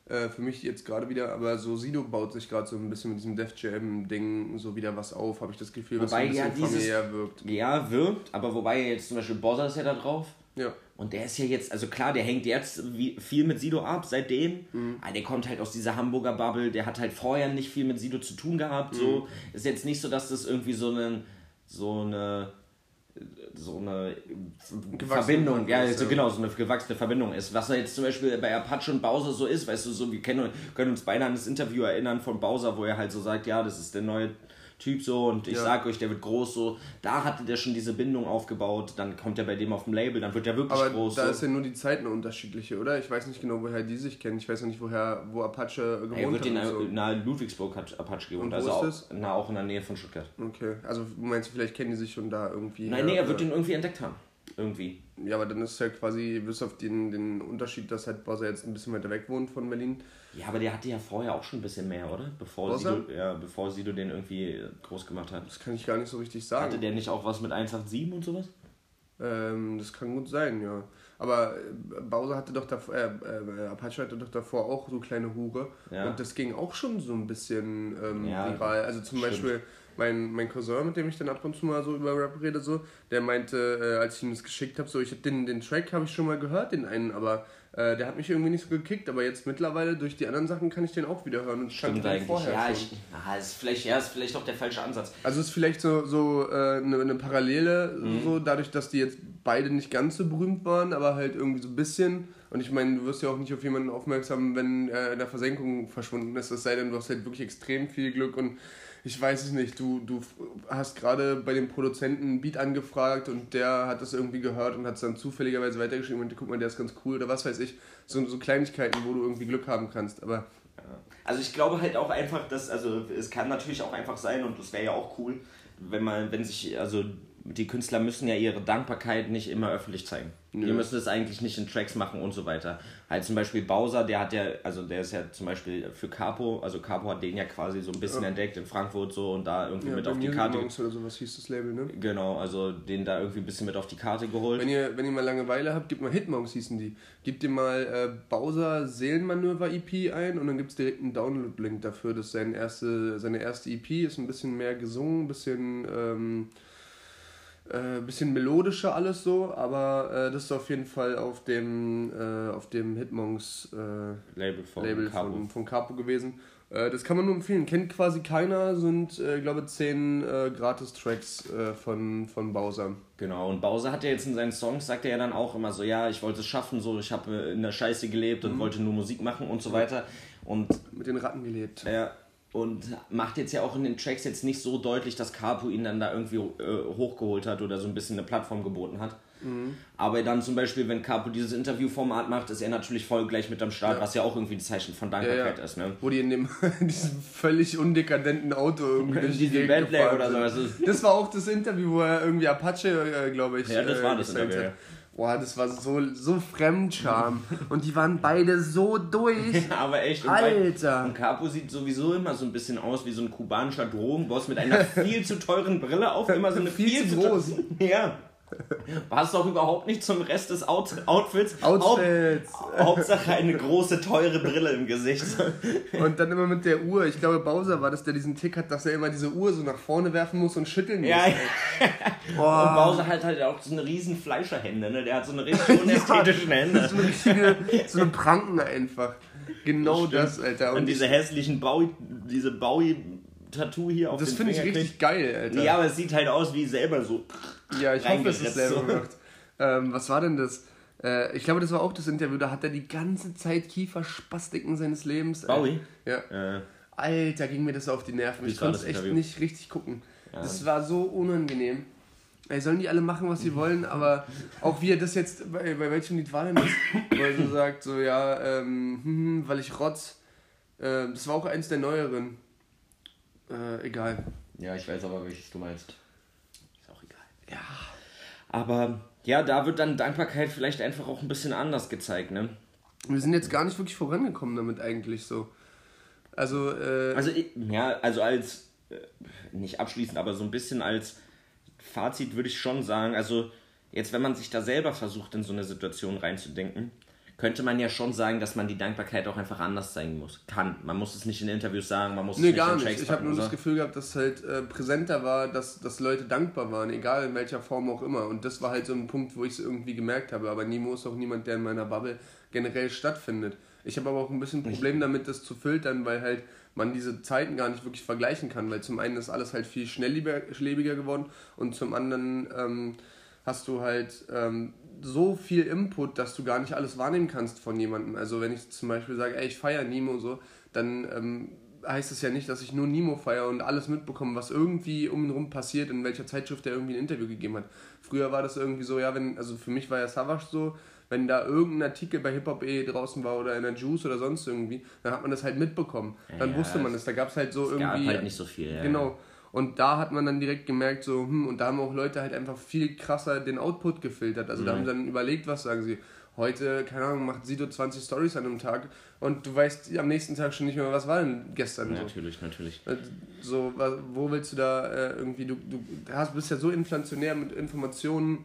äh, für mich jetzt gerade wieder, aber so Sido baut sich gerade so ein bisschen mit diesem Def Jam-Ding so wieder was auf, habe ich das Gefühl, was wobei so ein bisschen ja familiär wirkt. Ja, wirkt, aber wobei jetzt zum Beispiel Bozza ist ja da drauf. Ja. Und der ist ja jetzt, also klar, der hängt jetzt viel mit Sido ab seitdem. Mhm. Aber der kommt halt aus dieser Hamburger Bubble, der hat halt vorher nicht viel mit Sido zu tun gehabt. Mhm. So ist jetzt nicht so, dass das irgendwie so eine, so eine so eine Verbindung, ja, so, genau, so eine gewachsene Verbindung ist. Was jetzt zum Beispiel bei Apache und Bowser so ist, weißt du, so wir kennen, können uns beide an das Interview erinnern von Bowser, wo er halt so sagt, ja, das ist der neue Typ so und ich ja. sag euch, der wird groß so. Da hatte der schon diese Bindung aufgebaut, dann kommt er bei dem auf dem Label, dann wird er wirklich Aber groß. Da so. ist ja nur die Zeit eine unterschiedliche, oder? Ich weiß nicht genau, woher die sich kennen. Ich weiß noch nicht, woher, wo Apache gewohnt er wird hat. In, so. Na, Ludwigsburg hat Apache gewohnt, also auch, na, auch in der Nähe von Stuttgart. Okay, also meinst du, vielleicht kennen die sich schon da irgendwie? Nein, nee, er wird den irgendwie entdeckt haben. Irgendwie. Ja, aber dann ist es halt quasi, bis auf den, den Unterschied, dass halt Bowser jetzt ein bisschen weiter weg wohnt von Berlin. Ja, aber der hatte ja vorher auch schon ein bisschen mehr, oder? Bevor Sido, ja, bevor Sido den irgendwie groß gemacht hat. Das kann ich gar nicht so richtig sagen. Hatte der nicht auch was mit 187 und sowas? Ähm, das kann gut sein, ja. Aber äh, Bowser hatte doch davor, äh, äh, Apache hatte doch davor auch so kleine Hure. Ja. Und das ging auch schon so ein bisschen ähm, ja, viral. Also zum stimmt. Beispiel mein, mein Cousin, mit dem ich dann ab und zu mal so über Rap rede, so, der meinte, äh, als ich ihm das geschickt habe, so, ich hab den, den Track habe ich schon mal gehört, den einen, aber äh, der hat mich irgendwie nicht so gekickt, aber jetzt mittlerweile durch die anderen Sachen kann ich den auch wieder hören und Stimmt eigentlich. Vorher ja, ich, ah, ist vielleicht, ja, ist vielleicht auch der falsche Ansatz. Also ist vielleicht so, so äh, eine, eine Parallele, mhm. so dadurch, dass die jetzt beide nicht ganz so berühmt waren, aber halt irgendwie so ein bisschen. Und ich meine, du wirst ja auch nicht auf jemanden aufmerksam, wenn er in der Versenkung verschwunden ist, es sei denn, du hast halt wirklich extrem viel Glück und ich weiß es nicht, du, du hast gerade bei dem Produzenten ein Beat angefragt und der hat das irgendwie gehört und hat es dann zufälligerweise weitergeschrieben und guck mal, der ist ganz cool oder was weiß ich. So, so Kleinigkeiten, wo du irgendwie Glück haben kannst, aber... Also ich glaube halt auch einfach, dass, also es kann natürlich auch einfach sein und das wäre ja auch cool, wenn man, wenn sich, also die Künstler müssen ja ihre Dankbarkeit nicht immer öffentlich zeigen. Die müssen es eigentlich nicht in Tracks machen und so weiter. Halt zum Beispiel Bowser, der hat ja, also der ist ja zum Beispiel für Capo, also Capo hat den ja quasi so ein bisschen ja. entdeckt in Frankfurt so und da irgendwie ja, mit auf die Karte. Monks oder sowas hieß das Label, ne? Genau, also den da irgendwie ein bisschen mit auf die Karte geholt. Wenn ihr, wenn ihr mal Langeweile habt, gebt mal Hitmonks hießen die. Gebt ihr mal äh, Bowser Seelenmanöver EP ein und dann gibt es direkt einen Download-Link dafür. Das ist seine erste, seine erste EP, ist ein bisschen mehr gesungen, ein bisschen. Ähm, äh, bisschen melodischer alles so, aber äh, das ist auf jeden Fall auf dem, äh, auf dem Hitmonks äh, Label, von, Label Capo. Von, von Capo gewesen. Äh, das kann man nur empfehlen. Kennt quasi keiner, sind, äh, glaube zehn äh, Gratis-Tracks von, von Bowser. Genau, und Bowser hat ja jetzt in seinen Songs, sagt er ja dann auch immer so, ja, ich wollte es schaffen, so, ich habe in der Scheiße gelebt und mhm. wollte nur Musik machen und so weiter. Und mit den Ratten gelebt. Ja, und macht jetzt ja auch in den Tracks jetzt nicht so deutlich, dass Capo ihn dann da irgendwie äh, hochgeholt hat oder so ein bisschen eine Plattform geboten hat. Mhm. Aber dann zum Beispiel, wenn Capo dieses Interviewformat macht, ist er natürlich voll gleich mit am Start, ja. was ja auch irgendwie ein Zeichen von Dankbarkeit ja, ja. ist. Ne? Wo die in dem in diesem völlig undekadenten Auto irgendwie durch die Bentley oder so. Das war auch das Interview, wo er irgendwie Apache, äh, glaube ich, Ja, das war äh, das Interview. Hat. Boah, das war so, so Fremdscham. Und die waren beide so durch. Ja, aber echt. Und Alter. Bei, und Capo sieht sowieso immer so ein bisschen aus wie so ein kubanischer Drogenboss mit einer viel zu teuren Brille auf. Immer so eine viel, viel zu groß. Ja. Passt doch überhaupt nicht zum Rest des Out Outfits. Outfits. Hauptsache eine große, teure Brille im Gesicht. Und dann immer mit der Uhr. Ich glaube, Bowser war das, der diesen Tick hat, dass er immer diese Uhr so nach vorne werfen muss und schütteln muss. Ja, ja. Und Bowser hat halt auch so eine riesen Fleischerhände. Ne? Der hat so eine richtig unästhetischen ja, Hände. So eine richtige, so eine Pranken einfach. Genau das, das Alter. Und, und diese hässlichen Bowie, diese Bowie Tattoo hier auf Das finde ich richtig geil, Alter. Ja, aber es sieht halt aus wie selber so. Ja, ich hoffe, es ist selber gemacht. Ähm, was war denn das? Äh, ich glaube, das war auch das Interview, da hat er die ganze Zeit Kieferspastiken seines Lebens. Bowie? Ja. Äh. Alter, ging mir das auf die Nerven. Ich konnte es echt Interview? nicht richtig gucken. Ja. Das war so unangenehm. Ey, sollen die alle machen, was sie wollen, aber auch wie er das jetzt, bei, bei welchem Lied war denn das? Weil er so sagt, so, ja, ähm, hm, hm, weil ich rotz. Äh, das war auch eins der neueren. Äh, egal. Ja, ich weiß aber, welches du meinst. Ja. Aber ja, da wird dann Dankbarkeit vielleicht einfach auch ein bisschen anders gezeigt, ne? Wir sind jetzt gar nicht wirklich vorangekommen damit eigentlich so. Also, äh Also, ja, also als, äh, nicht abschließend, aber so ein bisschen als Fazit würde ich schon sagen, also jetzt, wenn man sich da selber versucht, in so eine Situation reinzudenken, könnte man ja schon sagen, dass man die Dankbarkeit auch einfach anders zeigen muss. Kann. Man muss es nicht in Interviews sagen, man muss nee, es nicht gar nicht. Ich habe nur das Gefühl gehabt, dass halt äh, präsenter war, dass, dass Leute dankbar waren, egal in welcher Form auch immer. Und das war halt so ein Punkt, wo ich es irgendwie gemerkt habe. Aber Nemo ist auch niemand, der in meiner Bubble generell stattfindet. Ich habe aber auch ein bisschen ein Problem damit, das zu filtern, weil halt man diese Zeiten gar nicht wirklich vergleichen kann, weil zum einen ist alles halt viel schnelllebiger geworden und zum anderen ähm, hast du halt ähm, so viel Input, dass du gar nicht alles wahrnehmen kannst von jemandem. Also wenn ich zum Beispiel sage, ey, ich feiere Nemo so, dann ähm, heißt es ja nicht, dass ich nur Nemo feiere und alles mitbekomme, was irgendwie um ihn rum passiert, in welcher Zeitschrift er irgendwie ein Interview gegeben hat. Früher war das irgendwie so, ja, wenn, also für mich war ja Savage so, wenn da irgendein Artikel bei Hip Hop E draußen war oder in der Juice oder sonst irgendwie, dann hat man das halt mitbekommen. Dann ja, wusste man es. Da gab es halt so es irgendwie. Gab halt nicht so viel, ja. Genau. Und da hat man dann direkt gemerkt, so, hm, und da haben auch Leute halt einfach viel krasser den Output gefiltert. Also mhm. da haben sie dann überlegt, was sagen sie. Heute, keine Ahnung, macht Sido 20 Stories an einem Tag und du weißt am nächsten Tag schon nicht mehr, was war denn gestern. Ja, so. Natürlich, natürlich. Äh, so, wo willst du da äh, irgendwie, du, du hast, bist ja so inflationär mit Informationen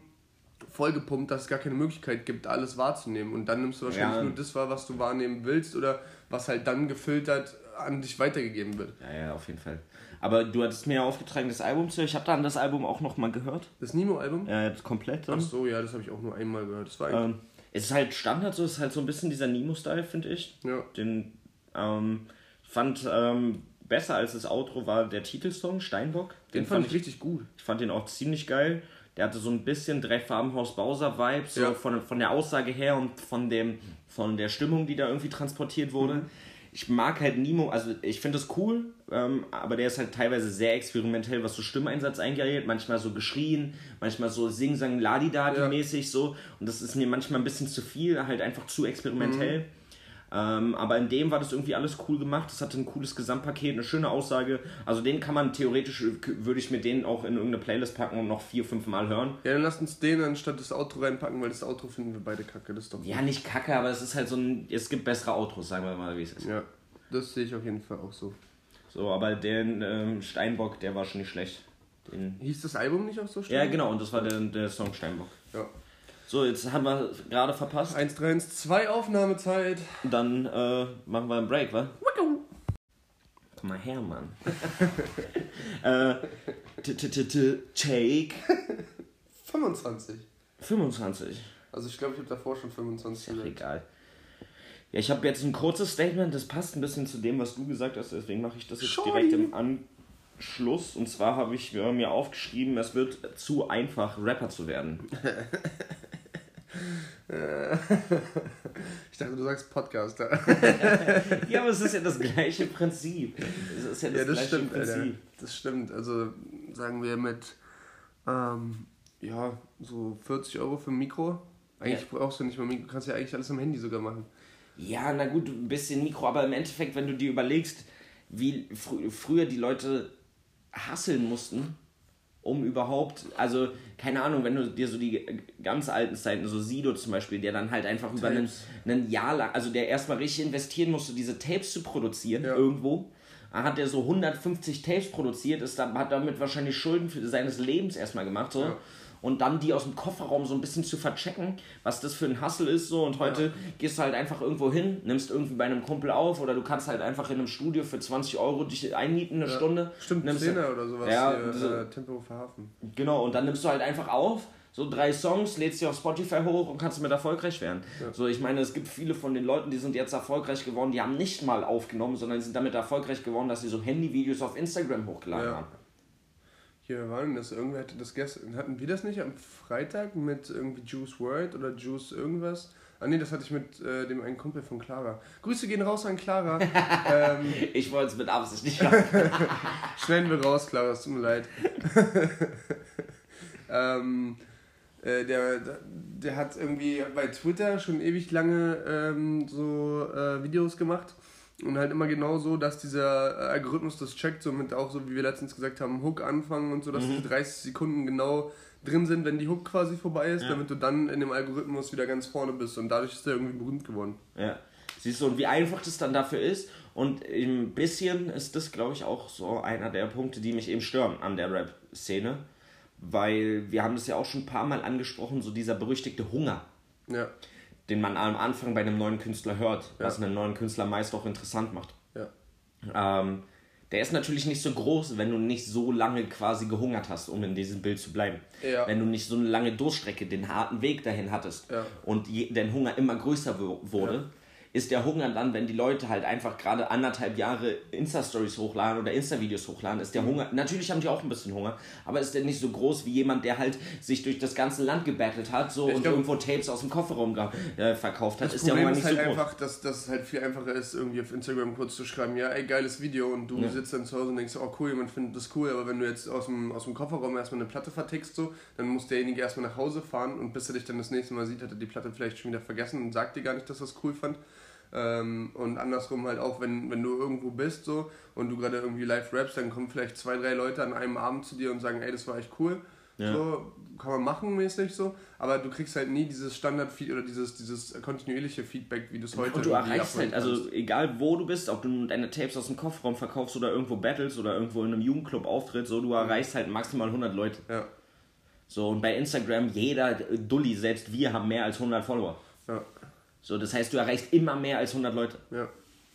vollgepumpt, dass es gar keine Möglichkeit gibt, alles wahrzunehmen. Und dann nimmst du wahrscheinlich ja. nur das wahr, was du wahrnehmen willst oder was halt dann gefiltert an dich weitergegeben wird. Ja, ja, auf jeden Fall. Aber du hattest mir ja aufgetragen, das Album zu Ich habe dann das Album auch noch mal gehört. Das Nemo-Album? Ja, komplett. Dann. Ach so, ja, das habe ich auch nur einmal gehört. Das war ähm, es ist halt Standard, so es ist halt so ein bisschen dieser Nemo-Style, finde ich. Ja. Den ähm, fand ähm, besser als das Outro war der Titelsong Steinbock. Den, den fand, ich richtig gut. Ich fand den auch ziemlich geil. Der hatte so ein bisschen drei Farbenhaus Bowser Vibe, so ja. von, von der Aussage her und von dem von der Stimmung, die da irgendwie transportiert wurde. Mhm ich mag halt Nemo, also ich finde das cool, ähm, aber der ist halt teilweise sehr experimentell, was so Stimmeinsatz eingeht, manchmal so geschrien, manchmal so sing-sang ladidadi mäßig ja. so und das ist mir manchmal ein bisschen zu viel, halt einfach zu experimentell. Mhm. Ähm, aber in dem war das irgendwie alles cool gemacht. Es hatte ein cooles Gesamtpaket, eine schöne Aussage. Also den kann man theoretisch, würde ich mir den auch in irgendeine Playlist packen und noch vier, fünf Mal hören. Ja, dann lasst uns den anstatt das Outro reinpacken, weil das Outro finden wir beide kacke. Das ist doch Ja, nicht kacke, aber es ist halt so ein, es gibt bessere Outros, sagen wir mal, wie es ist. Ja, das sehe ich auf jeden Fall auch so. So, aber den ähm, Steinbock, der war schon nicht schlecht. Den, Hieß das Album nicht auch so ja, genau, und das war der, der Song Steinbock. Ja. So, jetzt haben wir gerade verpasst. 1, 3, 1, 2 Aufnahmezeit. Dann äh, machen wir einen Break, wa? Komm mal her, Mann. äh, t- t- t- t- Take 25. 25. Also ich glaube, ich habe davor schon 25 Ach, gesagt. egal. Ja, ich habe jetzt ein kurzes Statement, das passt ein bisschen zu dem, was du gesagt hast, deswegen mache ich das jetzt Scheu. direkt im Anschluss. Und zwar habe ich ja, mir aufgeschrieben, es wird zu einfach, Rapper zu werden. Ich dachte, du sagst Podcaster. ja, aber es ist ja das gleiche Prinzip. Es ist ja das, ja, das gleiche stimmt, Alter. Prinzip. Das stimmt. Also sagen wir mit ähm, ja, so 40 Euro für ein Mikro. Eigentlich brauchst du nicht mal Mikro, du kannst ja eigentlich alles am Handy sogar machen. Ja, na gut, ein bisschen Mikro, aber im Endeffekt, wenn du dir überlegst, wie fr früher die Leute hasseln mussten, um überhaupt, also keine Ahnung, wenn du dir so die ganz alten Zeiten, so Sido zum Beispiel, der dann halt einfach über einen, Tapes. einen Jahr lang, also der erstmal richtig investieren musste, diese Tapes zu produzieren Ja. irgendwo. Hat er so 150 Tapes produziert, ist dann, hat damit wahrscheinlich Schulden für seines Lebens erstmal gemacht. So. Ja. Und dann die aus dem Kofferraum so ein bisschen zu verchecken, was das für ein Hustle ist. So. Und heute gehst du halt einfach irgendwo hin, nimmst irgendwie bei einem Kumpel auf oder du kannst halt einfach in einem Studio für 20 Euro dich einmieten, eine Stunde. Stimmt, nimmst Szene oder sowas. Ja, hier, so- äh, Tempo verhafen. Genau, und dann nimmst du halt einfach auf, so drei Songs, lädst sie auf Spotify hoch und kannst damit erfolgreich werden. So, ich meine, es gibt viele von den Leuten, die sind jetzt erfolgreich geworden, die haben nicht mal aufgenommen, sondern sind damit erfolgreich geworden, dass sie so Handyvideos auf Instagram hochgeladen Ja. haben. Hier, war denn das? Irgendwer hatte das gestern. Hatten wir das nicht am Freitag mit irgendwie Juice World oder Juice irgendwas? Ah nee, das hatte ich mit äh, dem einen Kumpel von Clara. Grüße gehen raus an Clara. ähm, Ich wollte es mit Absicht nicht machen. schneiden wir raus, Clara, es tut mir leid. ähm, äh, der, der hat irgendwie bei Twitter schon ewig lange ähm, so äh, Videos gemacht. Und halt immer genau so, dass dieser äh, Algorithmus das checkt, somit auch so, wie wir letztens gesagt haben, Hook anfangen und so, dass diese 30 Sekunden genau drin sind, wenn die Hook quasi vorbei ist, Ja. damit du dann in dem Algorithmus wieder ganz vorne bist. Und dadurch ist er irgendwie berühmt geworden. Ja. Siehst du, und wie einfach das dann dafür ist. Und ein bisschen ist das, glaube ich, auch so einer der Punkte, die mich eben stören an der Rap-Szene. Weil wir haben das ja auch schon ein paar Mal angesprochen, so dieser berüchtigte Hunger. Ja, den man am Anfang bei einem neuen Künstler hört, was Ja. einen neuen Künstler meist auch interessant macht. ja. Ähm, der ist natürlich nicht so groß, wenn du nicht so lange quasi gehungert hast, um in diesem Bild zu bleiben. Ja. Wenn du nicht so eine lange Durststrecke, den harten Weg dahin hattest und je, dein Hunger immer größer wurde. Ist der Hunger dann, wenn die Leute halt einfach gerade anderthalb Jahre Insta-Stories hochladen oder Insta-Videos hochladen, ist der Hunger, natürlich haben die auch ein bisschen Hunger, aber ist der nicht so groß wie jemand, der halt sich durch das ganze Land gebettelt hat so Ich und glaub- irgendwo Tapes aus dem Kofferraum äh, verkauft hat, ist der Problem Hunger ist nicht halt so groß. einfach, dass, dass es halt viel einfacher ist, irgendwie auf Instagram kurz zu schreiben, ja, ey, geiles Video und du sitzt dann zu Hause und denkst, oh cool, jemand findet das cool, aber wenn du jetzt aus dem, aus dem Kofferraum erstmal eine Platte vertickst, so, dann muss derjenige erstmal nach Hause fahren und bis er dich dann das nächste Mal sieht, hat er die Platte vielleicht schon wieder vergessen und sagt dir gar nicht, dass er es cool fand. Ähm, und andersrum halt auch, wenn, wenn du irgendwo bist so und du gerade irgendwie live rappst, dann kommen vielleicht zwei, drei Leute an einem Abend zu dir und sagen, ey, das war echt cool. Ja. So, kann man machen mäßig so, aber du kriegst halt nie dieses Standard-Feed oder dieses, dieses kontinuierliche Feedback, wie du es heute Und du erreichst halt, also egal wo du bist, ob du deine Tapes aus dem Kofferraum verkaufst oder irgendwo battles oder irgendwo in einem Jugendclub auftrittst, so du erreichst halt maximal 100 Leute. Ja, So und bei Instagram, jeder Dulli, selbst wir haben mehr als 100 Follower. ja, So, das heißt, du erreichst immer mehr als 100 Leute. ja.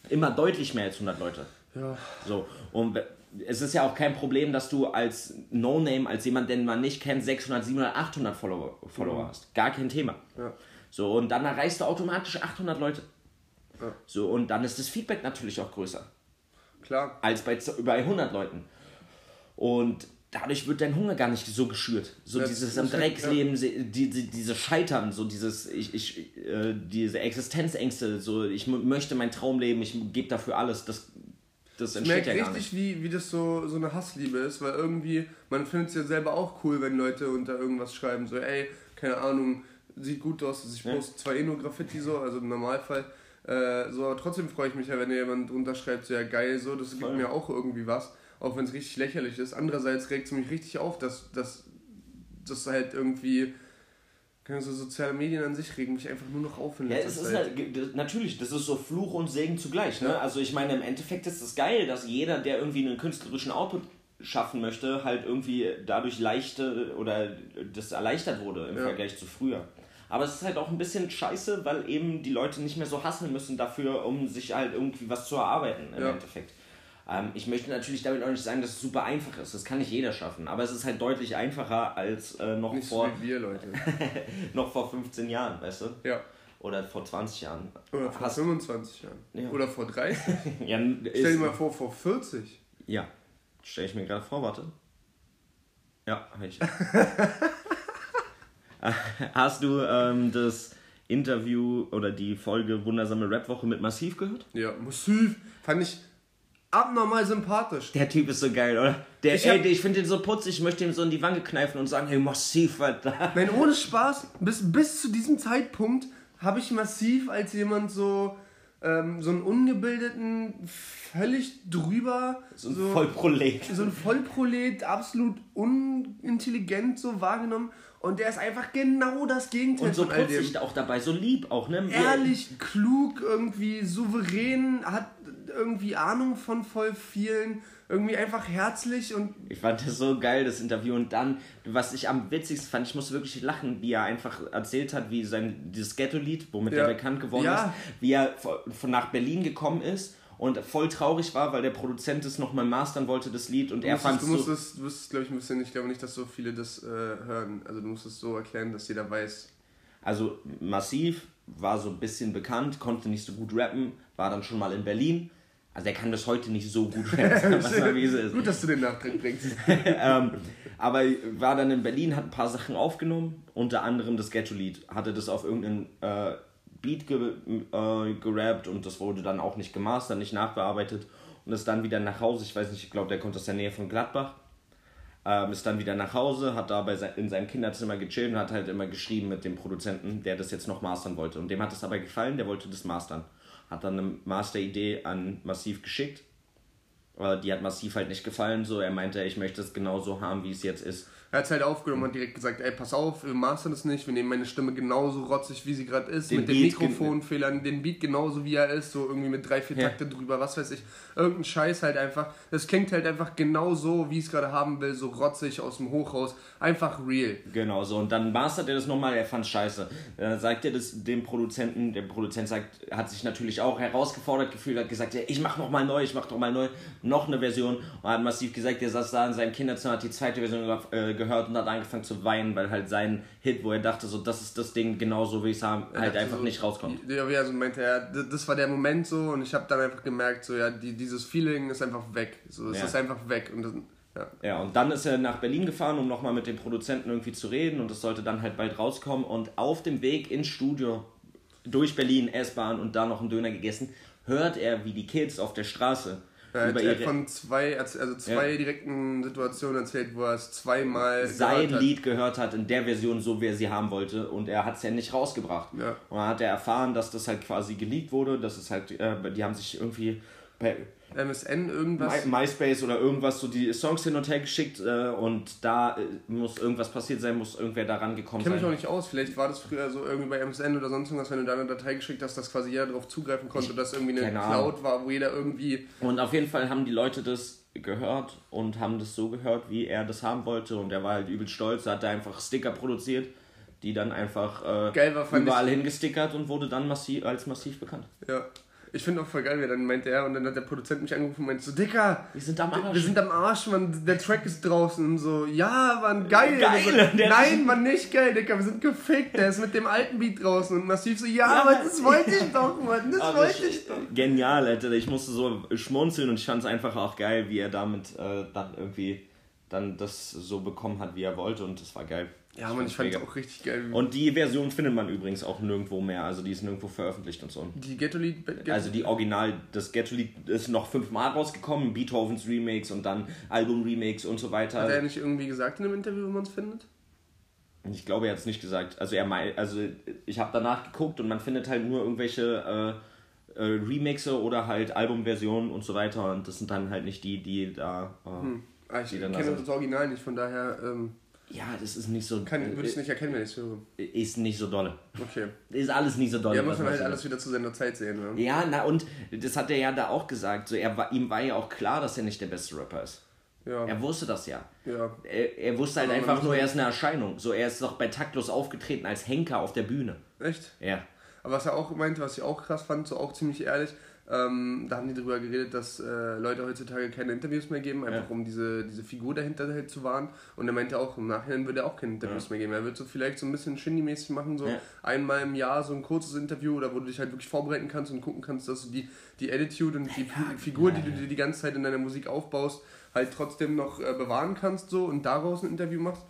Immer deutlich mehr als 100 Leute. Ja, So, und es ist ja auch kein Problem, dass du als No-Name, als jemand, den man nicht kennt, 600, 700, 800 Follower, Follower hast. Gar kein Thema. ja, So, und dann erreichst du automatisch 800 Leute. Ja. So, und dann ist das Feedback natürlich auch größer klar. als bei, bei 100 Leuten. Und dadurch wird dein Hunger gar nicht so geschürt. So Ja, dieses das am Drecksleben, die, die, diese Scheitern, so dieses, ich, ich, äh, diese Existenzängste, so ich möchte mein Traum leben, ich gebe dafür alles, das, das Ich entsteht merke ja gar richtig, wie, wie das so, so eine Hassliebe ist, weil irgendwie, man findet es ja selber auch cool, wenn Leute unter irgendwas schreiben, so, ey, keine Ahnung, sieht gut aus, ich Ja. poste zwar eh nur Graffiti so, also im Normalfall, Äh, so, aber trotzdem freue ich mich ja, wenn jemand drunter schreibt, so ja geil, so, das gibt Voll. mir auch irgendwie was, auch wenn es richtig lächerlich ist. Andererseits regt es mich richtig auf, dass, dass halt irgendwie, so soziale Medien an sich regen mich einfach nur noch auf in Ja, es ist Zeit. halt, das- natürlich, das ist so Fluch und Segen zugleich. Ne? Also ich meine, im Endeffekt ist es geil, dass jeder, der irgendwie einen künstlerischen Output schaffen möchte, halt irgendwie dadurch leichte oder das erleichtert wurde im Ja. Vergleich zu früher. Aber es ist halt auch ein bisschen scheiße, weil eben die Leute nicht mehr so hasseln müssen dafür, um sich halt irgendwie was zu erarbeiten im Ja. Endeffekt. Ähm, ich möchte natürlich damit auch nicht sagen, dass es super einfach ist. Das kann nicht jeder schaffen. Aber es ist halt deutlich einfacher als äh, noch, Nicht vor, so wie wir, Leute. noch vor 15 Jahren, weißt du? Ja. Oder vor 20 Jahren. Oder vor Hast- 25 Jahren. Ja. Oder vor 30. Ja, Stell dir mal vor, vor 40. Ja, stelle ich mir gerade vor, warte. Ja, hab ich. Hast du ähm, das Interview oder die Folge Wundersame Rap-Woche mit Massiv gehört? Ja, massiv. Fand ich abnormal sympathisch. Der Typ ist so geil, oder? Der, Ich ey, hab- ich finde den so putzig, ich möchte ihm so in die Wange kneifen und sagen, hey, Massiv, Alter. Nein, ohne Spaß, bis, bis zu diesem Zeitpunkt habe ich massiv als jemand so, ähm, so einen ungebildeten, völlig drüber, So ein Vollprolet. so ein Vollprolet, absolut unintelligent so wahrgenommen. Und der ist einfach genau das Gegenteil Und so von all dem. putzig auch dabei, so lieb auch, ne? Ehrlich, klug, irgendwie souverän, hat irgendwie Ahnung von voll vielen, irgendwie einfach herzlich und Ich fand das so geil, das Interview. Und dann, was ich am witzigsten fand, ich musste wirklich lachen, wie er einfach erzählt hat, wie sein dieses Ghetto-Lied, womit Ja. er bekannt geworden Ja. ist, wie er von von nach Berlin gekommen ist und voll traurig war, weil der Produzent es nochmal mastern wollte, das Lied. Und Du er fand du so. musstest, du musstest glaube ich, ein bisschen, ich glaube nicht, dass so viele das äh, hören. Also du musst es so erklären, dass jeder weiß. Also massiv, war so ein bisschen bekannt, konnte nicht so gut rappen, war dann schon mal in Berlin. Also er kann das heute nicht so gut rappen, was mal wie es ist. Gut, dass du den Nachtrag bringst. ähm, aber war dann in Berlin, hat ein paar Sachen aufgenommen, unter anderem das Ghetto-Lied. Hatte das auf irgendeinen äh, Beat ge äh, gerappt und das wurde dann auch nicht gemastert, nicht nachbearbeitet und ist dann wieder nach Hause. Ich weiß nicht, ich glaube, der kommt aus der Nähe von Gladbach. Ähm, ist dann wieder nach Hause, hat da bei se in seinem Kinderzimmer gechillt und hat halt immer geschrieben mit dem Produzenten, der das jetzt noch mastern wollte. Und dem hat es aber gefallen, der wollte das mastern. Hat dann eine Master-Idee an Massiv geschickt. Äh, die hat Massiv halt nicht gefallen, so er meinte, ich möchte es genauso haben, wie es jetzt ist. Er hat es halt aufgenommen und direkt gesagt, ey, pass auf, wir mastern das nicht, wir nehmen meine Stimme genauso rotzig, wie sie gerade ist, Den mit den Beat Mikrofonfehlern, den Beat genauso, wie er ist, so irgendwie mit drei, vier Ja. Takte drüber, was weiß ich. Irgendein Scheiß halt einfach. Das klingt halt einfach genau so, wie ich es gerade haben will, so rotzig aus dem Hochhaus. Einfach real. Genau so. Und dann mastert er das nochmal, er fand scheiße. Dann sagt er das dem Produzenten, der Produzent sagt, hat sich natürlich auch herausgefordert gefühlt, hat gesagt, ja, ich mach nochmal neu, ich mach nochmal neu, noch eine Version. Und hat massiv gesagt, er saß da in seinem Kinderzimmer, hat die zweite Version äh, gehört und hat angefangen zu weinen, weil halt sein Hit, wo er dachte, so, das ist das Ding, genauso wie ich es haben, halt dachte einfach so, nicht rauskommt. Ja, also meinte er, d- das war der Moment so und ich habe dann einfach gemerkt, so ja, die, dieses Feeling ist einfach weg. So, es Ja. ist einfach weg. Und das, ja. Ja, und dann ist er nach Berlin gefahren, um nochmal mit dem Produzenten irgendwie zu reden und es sollte dann halt bald rauskommen und auf dem Weg ins Studio durch Berlin, S-Bahn und da noch einen Döner gegessen, hört er, wie die Kids auf der Straße Er hat, er hat ihre, von zwei, also zwei direkten Situationen erzählt, wo er es zweimal sein gehört. Lied gehört hat in der Version, so wie er sie haben wollte und er hat es ja nicht rausgebracht. Ja. Und dann hat er erfahren, dass das halt quasi geleakt wurde, dass es halt, äh, die haben sich irgendwie bei MSN irgendwas. My, MySpace oder irgendwas so die Songs hin und her geschickt äh, und da äh, muss irgendwas passiert sein, muss irgendwer da rangekommen Ich kenne mich auch sein. nicht aus, vielleicht war das früher so irgendwie bei MSN oder sonst irgendwas, wenn du da eine Datei geschickt hast, dass quasi jeder darauf zugreifen konnte, dass irgendwie eine. Cloud war, wo jeder irgendwie. Und auf jeden Fall haben die Leute das gehört und haben das so gehört, wie er das haben wollte und er war halt übel stolz, hat da einfach Sticker produziert, die dann einfach äh, Geil war, überall hingestickert und wurde dann massiv, als massiv bekannt. Ja. Ich finde auch voll geil, wie dann meinte er und dann hat der Produzent mich angerufen und meinte so, Dicker, Wir sind am Arsch. wir sind am Arsch, Mann, der Track ist draußen und so, ja, Mann, geil. Geil, so, Nein, Mann, nicht geil, Dicker, wir sind gefickt, der ist mit dem alten Beat draußen und massiv so, ja, aber das wollte ich doch, Mann, das Aber wollte ich- ich doch. Genial, Alter. Ich musste so schmunzeln und ich fand es einfach auch geil, wie er damit äh, dann irgendwie dann das so bekommen hat, wie er wollte und das war geil. Ja, Mann, ich fand es auch richtig geil. Und die Version findet man übrigens auch nirgendwo mehr, also die ist nirgendwo veröffentlicht und so. die Ghetto-Lied, Ghetto Also die Original, das Ghetto-Lied ist noch fünfmal rausgekommen, Beethovens Remix und dann Album-Remix und so hat er weiter. nicht irgendwie gesagt in einem Interview, wo man es findet? Ich glaube, er hat es nicht gesagt. Also er also ich habe danach geguckt und man findet halt nur irgendwelche äh, Remixe oder halt Albumversionen und so weiter. Und das sind dann halt nicht die, die da. Äh, Hm. Ah, ich kenne da das. Original nicht, von daher ähm, Ja, das ist nicht so. kann, würde ich es äh, nicht erkennen, wenn ich es höre. Ist nicht so dolle. Okay. Ist alles nicht so dolle. Ja, muss man halt alles wieder zu seiner Zeit sehen. Ne? Ja, na und das hat er ja da auch gesagt. So, er war, ihm war ja auch klar, dass er nicht der beste Rapper ist. Ja. Er wusste das ja. ja. Er, er wusste halt Aber einfach nur, er ist eine Erscheinung. So, er ist doch bei Taktlos aufgetreten als Henker auf der Bühne. Echt? Ja. Aber was er auch meinte, was ich auch krass fand, so auch ziemlich ehrlich, ähm, da haben die darüber geredet, dass äh, Leute heutzutage keine Interviews mehr geben, einfach Ja. um diese, diese Figur dahinter halt zu wahren. Und er meinte auch, im Nachhinein würde er auch keine Interviews mehr geben. Er wird so vielleicht so ein bisschen Shindy-mäßig machen, so Ja. einmal im Jahr so ein kurzes Interview oder wo du dich halt wirklich vorbereiten kannst und gucken kannst, dass du die, die Attitude und die Figur, die du dir die ganze Zeit in deiner Musik aufbaust, halt trotzdem noch äh, bewahren kannst so und daraus ein Interview machst.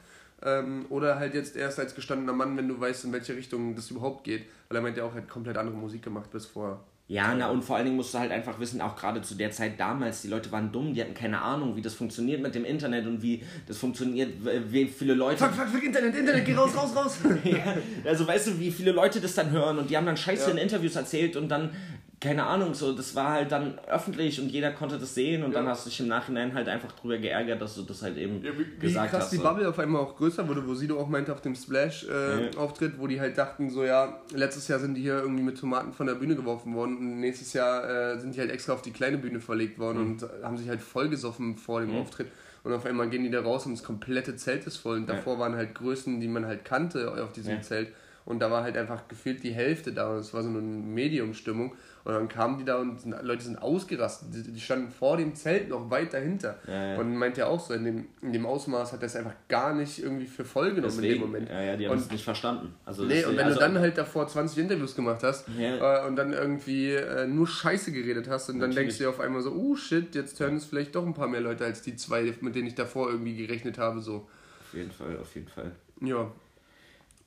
Ähm, oder halt jetzt erst als gestandener Mann, wenn du weißt, in welche Richtung das überhaupt geht. Weil er meint ja auch, er hat komplett andere Musik gemacht bis vor. Ja, na und vor allen Dingen musst du halt einfach wissen, auch gerade zu der Zeit damals, die Leute waren dumm, die hatten keine Ahnung, wie das funktioniert mit dem Internet und wie das funktioniert, wie viele Leute. Fuck, fuck, fuck, Internet, Internet, geh raus, raus, raus! ja, also weißt du, wie viele Leute das dann hören und die haben dann Scheiße Ja. in Interviews erzählt und dann, keine Ahnung, so, das war halt dann öffentlich und jeder konnte das sehen und Ja. dann hast du dich im Nachhinein halt einfach drüber geärgert, dass du das halt eben Ja, wie, wie gesagt krass hast. die so. Bubble auf einmal auch größer wurde, wo Sido auch meinte auf dem Splash-Auftritt, wo die halt dachten, so ja, letztes Jahr sind die hier irgendwie mit Tomaten von der Bühne geworfen worden und nächstes Jahr äh, sind die halt extra auf die kleine Bühne verlegt worden Mhm. und äh, haben sich halt vollgesoffen vor dem Auftritt. Und auf einmal gehen die da raus und das komplette Zelt ist voll. Und davor waren halt Größen, die man halt kannte auf diesem Ja. Zelt. Und da war halt einfach gefühlt die Hälfte da. Und es war so eine Medium-Stimmung. Und dann kamen die da und sind, Leute sind ausgerastet. Die, die standen vor dem Zelt noch weit dahinter. Ja, ja. Und meint ja auch so, in dem, in dem Ausmaß hat er es einfach gar nicht irgendwie für voll genommen in dem Deswegen, Moment. ja, ja, die haben es nicht verstanden. Also Nee, und wenn also, du dann halt davor 20 Interviews gemacht hast Ja. äh, und dann irgendwie äh, nur Scheiße geredet hast und dann Natürlich. denkst du dir auf einmal so, oh shit, jetzt hören es vielleicht doch ein paar mehr Leute als die zwei, mit denen ich davor irgendwie gerechnet habe. So. Auf jeden Fall, auf jeden Fall. Ja.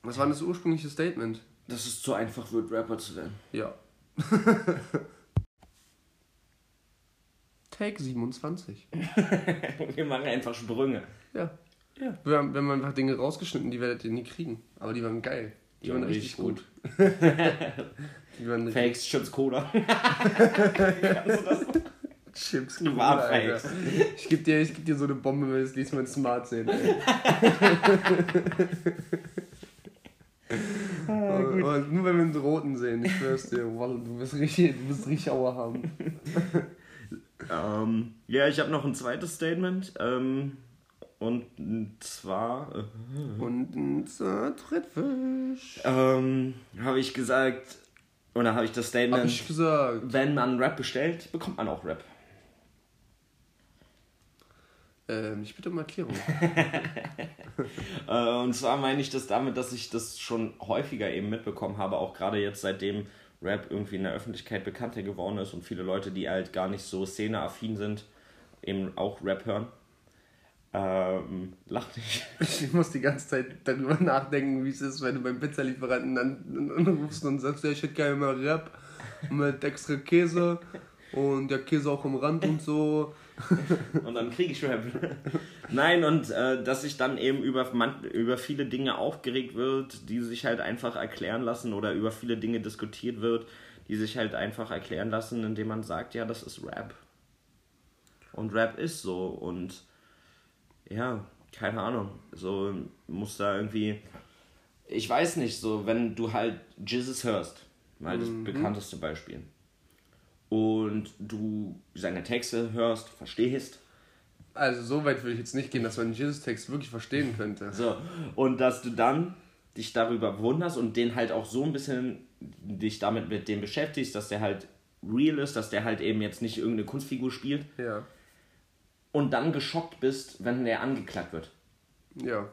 Was war denn das ursprüngliche Statement? Dass es zu einfach wird, Rapper zu werden. Ja. Take 27. Wir machen einfach Sprünge. Ja. Ja. Wir haben, wir haben einfach Dinge rausgeschnitten, die werdet ihr nie kriegen. Aber die waren geil. Die, Die waren waren richtig richtig gut. die waren richtig Fakes, Chips, Cola. Chips. Du war Cola, Alter. Fakes. Ich geb dir, ich geb dir so eine Bombe, wenn wir das nächste Mal in Smart sehen. Ey. und, und nur wenn wir einen roten sehen, ich schwör's dir, Wallah, du wirst richtig, du wirst richtig Aua haben. Ähm, ja, ich habe noch ein zweites Statement. Ähm, und zwar äh, Und ein Trittfisch. ähm, habe ich gesagt, oder habe ich das Statement, Hab ich gesagt. wenn man Rap bestellt, bekommt man auch Rap. Ähm, ich bitte um Erklärung. Äh, und zwar meine ich das damit, dass ich das schon häufiger eben mitbekommen habe, auch gerade jetzt seitdem Rap irgendwie in der Öffentlichkeit bekannter geworden ist und viele Leute, die halt gar nicht so szeneaffin sind, eben auch Rap hören. Ähm, lach nicht. Ich muss die ganze Zeit darüber nachdenken, wie es ist, wenn du beim Pizzalieferanten anrufst und sagst, ja, ich hätte gerne mal Rap mit extra Käse und der Käse auch am Rand und so. Und dann kriege ich Rap. Nein, und äh, dass sich dann eben über, man, über viele Dinge aufgeregt wird, die sich halt einfach erklären lassen oder über viele Dinge diskutiert wird, die sich halt einfach erklären lassen, indem man sagt, ja, das ist Rap. Und Rap ist so und ja, keine Ahnung. So muss da irgendwie. Ich weiß nicht, so wenn du halt Jesus hörst, mal das bekannteste Beispiel. Und du seine Texte hörst, verstehst. Also so weit würde ich jetzt nicht gehen, dass man den Jesus-Text wirklich verstehen könnte. So, und dass du dann dich darüber wunderst und den halt auch so ein bisschen dich damit mit dem beschäftigst, dass der halt real ist, dass der halt eben jetzt nicht irgendeine Kunstfigur spielt Ja, und dann geschockt bist, wenn der angeklagt wird. ja,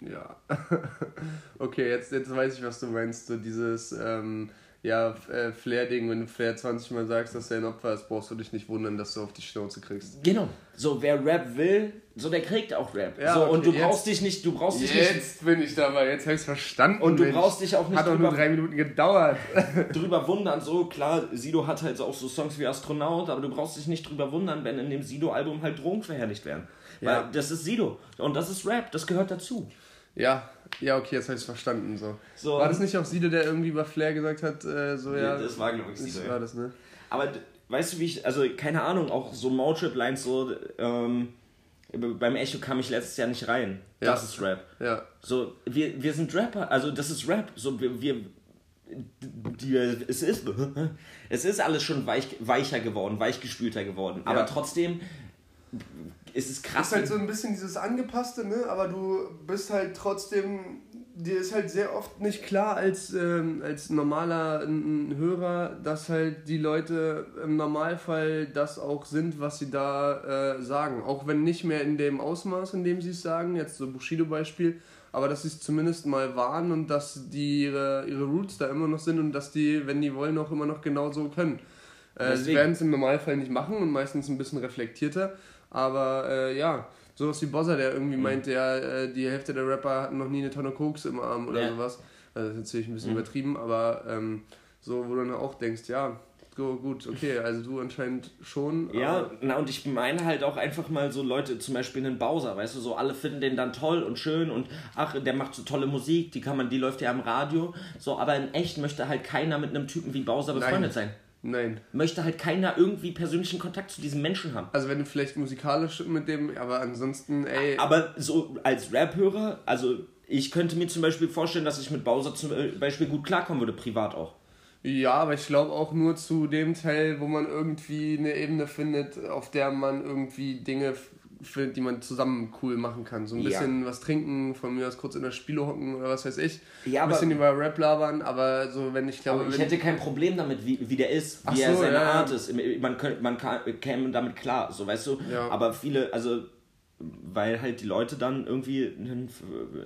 ja. okay, jetzt, jetzt weiß ich, was du meinst. So dieses, ähm, ja, äh, Flair-Ding, wenn du Flair 20 Mal sagst, dass er ein Opfer ist, brauchst du dich nicht wundern, dass du auf die Schnauze kriegst. Genau. So, wer Rap will, so der kriegt auch Rap. Ja, so, und okay, du brauchst dich nicht, du brauchst dich Jetzt bin ich dabei, jetzt habe ich verstanden. Und du Mensch. brauchst dich auch nicht Hat doch nur drüber- drei Minuten gedauert. nicht drüber wundern. So, klar, Sido hat halt so auch so Songs wie Astronaut, aber du brauchst dich nicht drüber wundern, wenn in dem Sido-Album halt Drogen verherrlicht werden. Weil Ja. das ist Sido. Und das ist Rap, das gehört dazu. Ja, ja, okay, jetzt habe ich verstanden. So. So. War das nicht auch Sido, der irgendwie über Flair gesagt hat, äh, so ja. Ja, das war, glaube ich, das Sido, war ja. das, ne? Aber weißt du, wie ich, also keine Ahnung, auch so Motrip-Lines, so, ähm, beim Echo kam ich letztes Jahr nicht rein. Ja. Das ist Rap. Ja. So, wir, wir sind Rapper, also das ist Rap. So, wir, wir die, es ist, es ist alles schon weich, weicher geworden, weichgespülter geworden. Aber Ja. trotzdem es Das krass. ist halt so ein bisschen dieses Angepasste, ne? Aber du bist halt trotzdem, dir ist halt sehr oft nicht klar als, ähm, als normaler n- Hörer, dass halt die Leute im Normalfall das auch sind, was sie da äh, sagen. Auch wenn nicht mehr in dem Ausmaß, in dem sie es sagen, jetzt so Bushido-Beispiel, aber dass sie es zumindest mal waren und dass die ihre, ihre Roots da immer noch sind und dass die, wenn die wollen, auch immer noch genauso können. Äh, sie werden es im Normalfall nicht machen und meistens ein bisschen reflektierter. Aber äh, ja, sowas wie Bozza, der irgendwie Mhm. meint, ja, äh, die Hälfte der Rapper hatten noch nie eine Tonne Koks im Arm oder Ja. sowas. Also das ist natürlich ein bisschen Mhm. übertrieben, aber ähm, so, wo du dann auch denkst, ja, so, gut, okay, also du anscheinend schon. Ja, na und ich meine halt auch einfach mal so Leute, zum Beispiel einen Bowser, weißt du, so alle finden den dann toll und schön und ach, der macht so tolle Musik, die kann man, die läuft ja am Radio, so, aber in echt möchte halt keiner mit einem Typen wie Bowser befreundet sein. Nein. Möchte halt keiner irgendwie persönlichen Kontakt zu diesem Menschen haben. Also wenn du vielleicht musikalisch mit dem, aber ansonsten, ey, Aber so als Rap-Hörer, also ich könnte mir zum Beispiel vorstellen, dass ich mit Bowser zum Beispiel gut klarkommen würde, privat auch. Ja, aber ich glaube auch nur zu dem Teil, wo man irgendwie eine Ebene findet, auf der man irgendwie Dinge findet, die man zusammen cool machen kann. So ein Ja. bisschen was trinken, von mir aus kurz in der Spiele hocken oder was weiß ich. Ja, ein bisschen über Rap labern, aber so, wenn ich glaube, Aber ich hätte kein Problem damit, wie, wie der ist, wie Ach er so, seine ja, ja. Art ist. Man, könnte, man kann, käme damit klar, so weißt du. Ja. Aber viele, also weil halt die Leute dann irgendwie ein,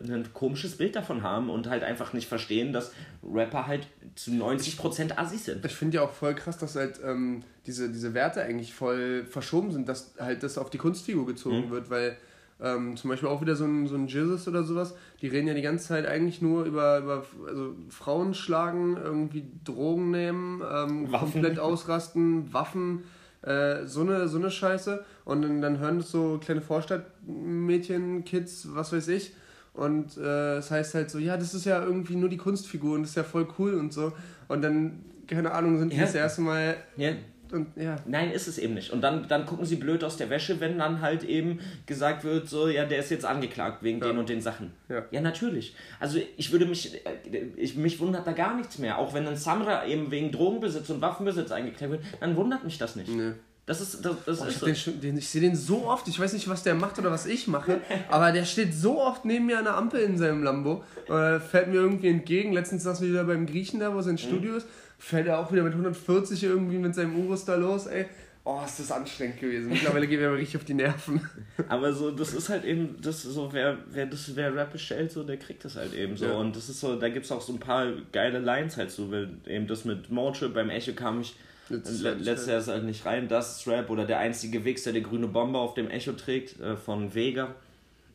ein komisches Bild davon haben und halt einfach nicht verstehen, dass Rapper halt zu 90% Assis sind. ich finde ja auch voll krass, dass halt ähm, diese, diese Werte eigentlich voll verschoben sind, dass halt das auf die Kunstfigur gezogen Mhm. wird, weil ähm, zum Beispiel auch wieder so ein, so ein Jesus oder sowas, die reden ja die ganze Zeit eigentlich nur über, über also Frauen schlagen, irgendwie Drogen nehmen, ähm, Waffen. komplett ausrasten, Waffen, äh, so, eine, so eine Scheiße. Und dann, dann hören das so kleine Vorstadtmädchen, Kids, was weiß ich. Und äh, es heißt halt so, ja, das ist ja irgendwie nur die Kunstfigur und das ist ja voll cool und so. Und dann, keine Ahnung, sind die Ja. das erste Mal Ja, und ja. Nein, ist es eben nicht. Und dann, dann gucken sie blöd aus der Wäsche, wenn dann halt eben gesagt wird, so, ja, der ist jetzt angeklagt wegen Ja. den und den Sachen. Ja. natürlich. Also ich würde mich, äh, ich, mich wundert da gar nichts mehr. Auch wenn ein Samra eben wegen Drogenbesitz und Waffenbesitz eingeklagt wird, dann wundert mich das nicht. Nö. Das ist, das, das Boah, ist ich so. den, den, ich sehe den so oft, ich weiß nicht, was der macht oder was ich mache, aber der steht so oft neben mir an der Ampel in seinem Lambo. Äh, fährt mir irgendwie entgegen. Letztens saßen wir wieder beim Griechen da, wo sein Studio ist. Fährt er auch wieder mit 140 irgendwie mit seinem Urus da los, ey. Oh, ist das anstrengend gewesen. Mittlerweile geht mir aber richtig auf die Nerven. Aber so, das ist halt eben, das ist so, wer, wer das, wer Rap bestellt, so, der kriegt das halt eben so. Ja. Und das ist so, da gibt es auch so ein paar geile Lines halt so, weil eben das mit Motrip beim Echo kam ich Letztes Jahr letztes Jahr ist halt nicht rein, das ist Rap oder der einzige Wichser, der grüne Bomber auf dem Echo trägt, äh, von Vega.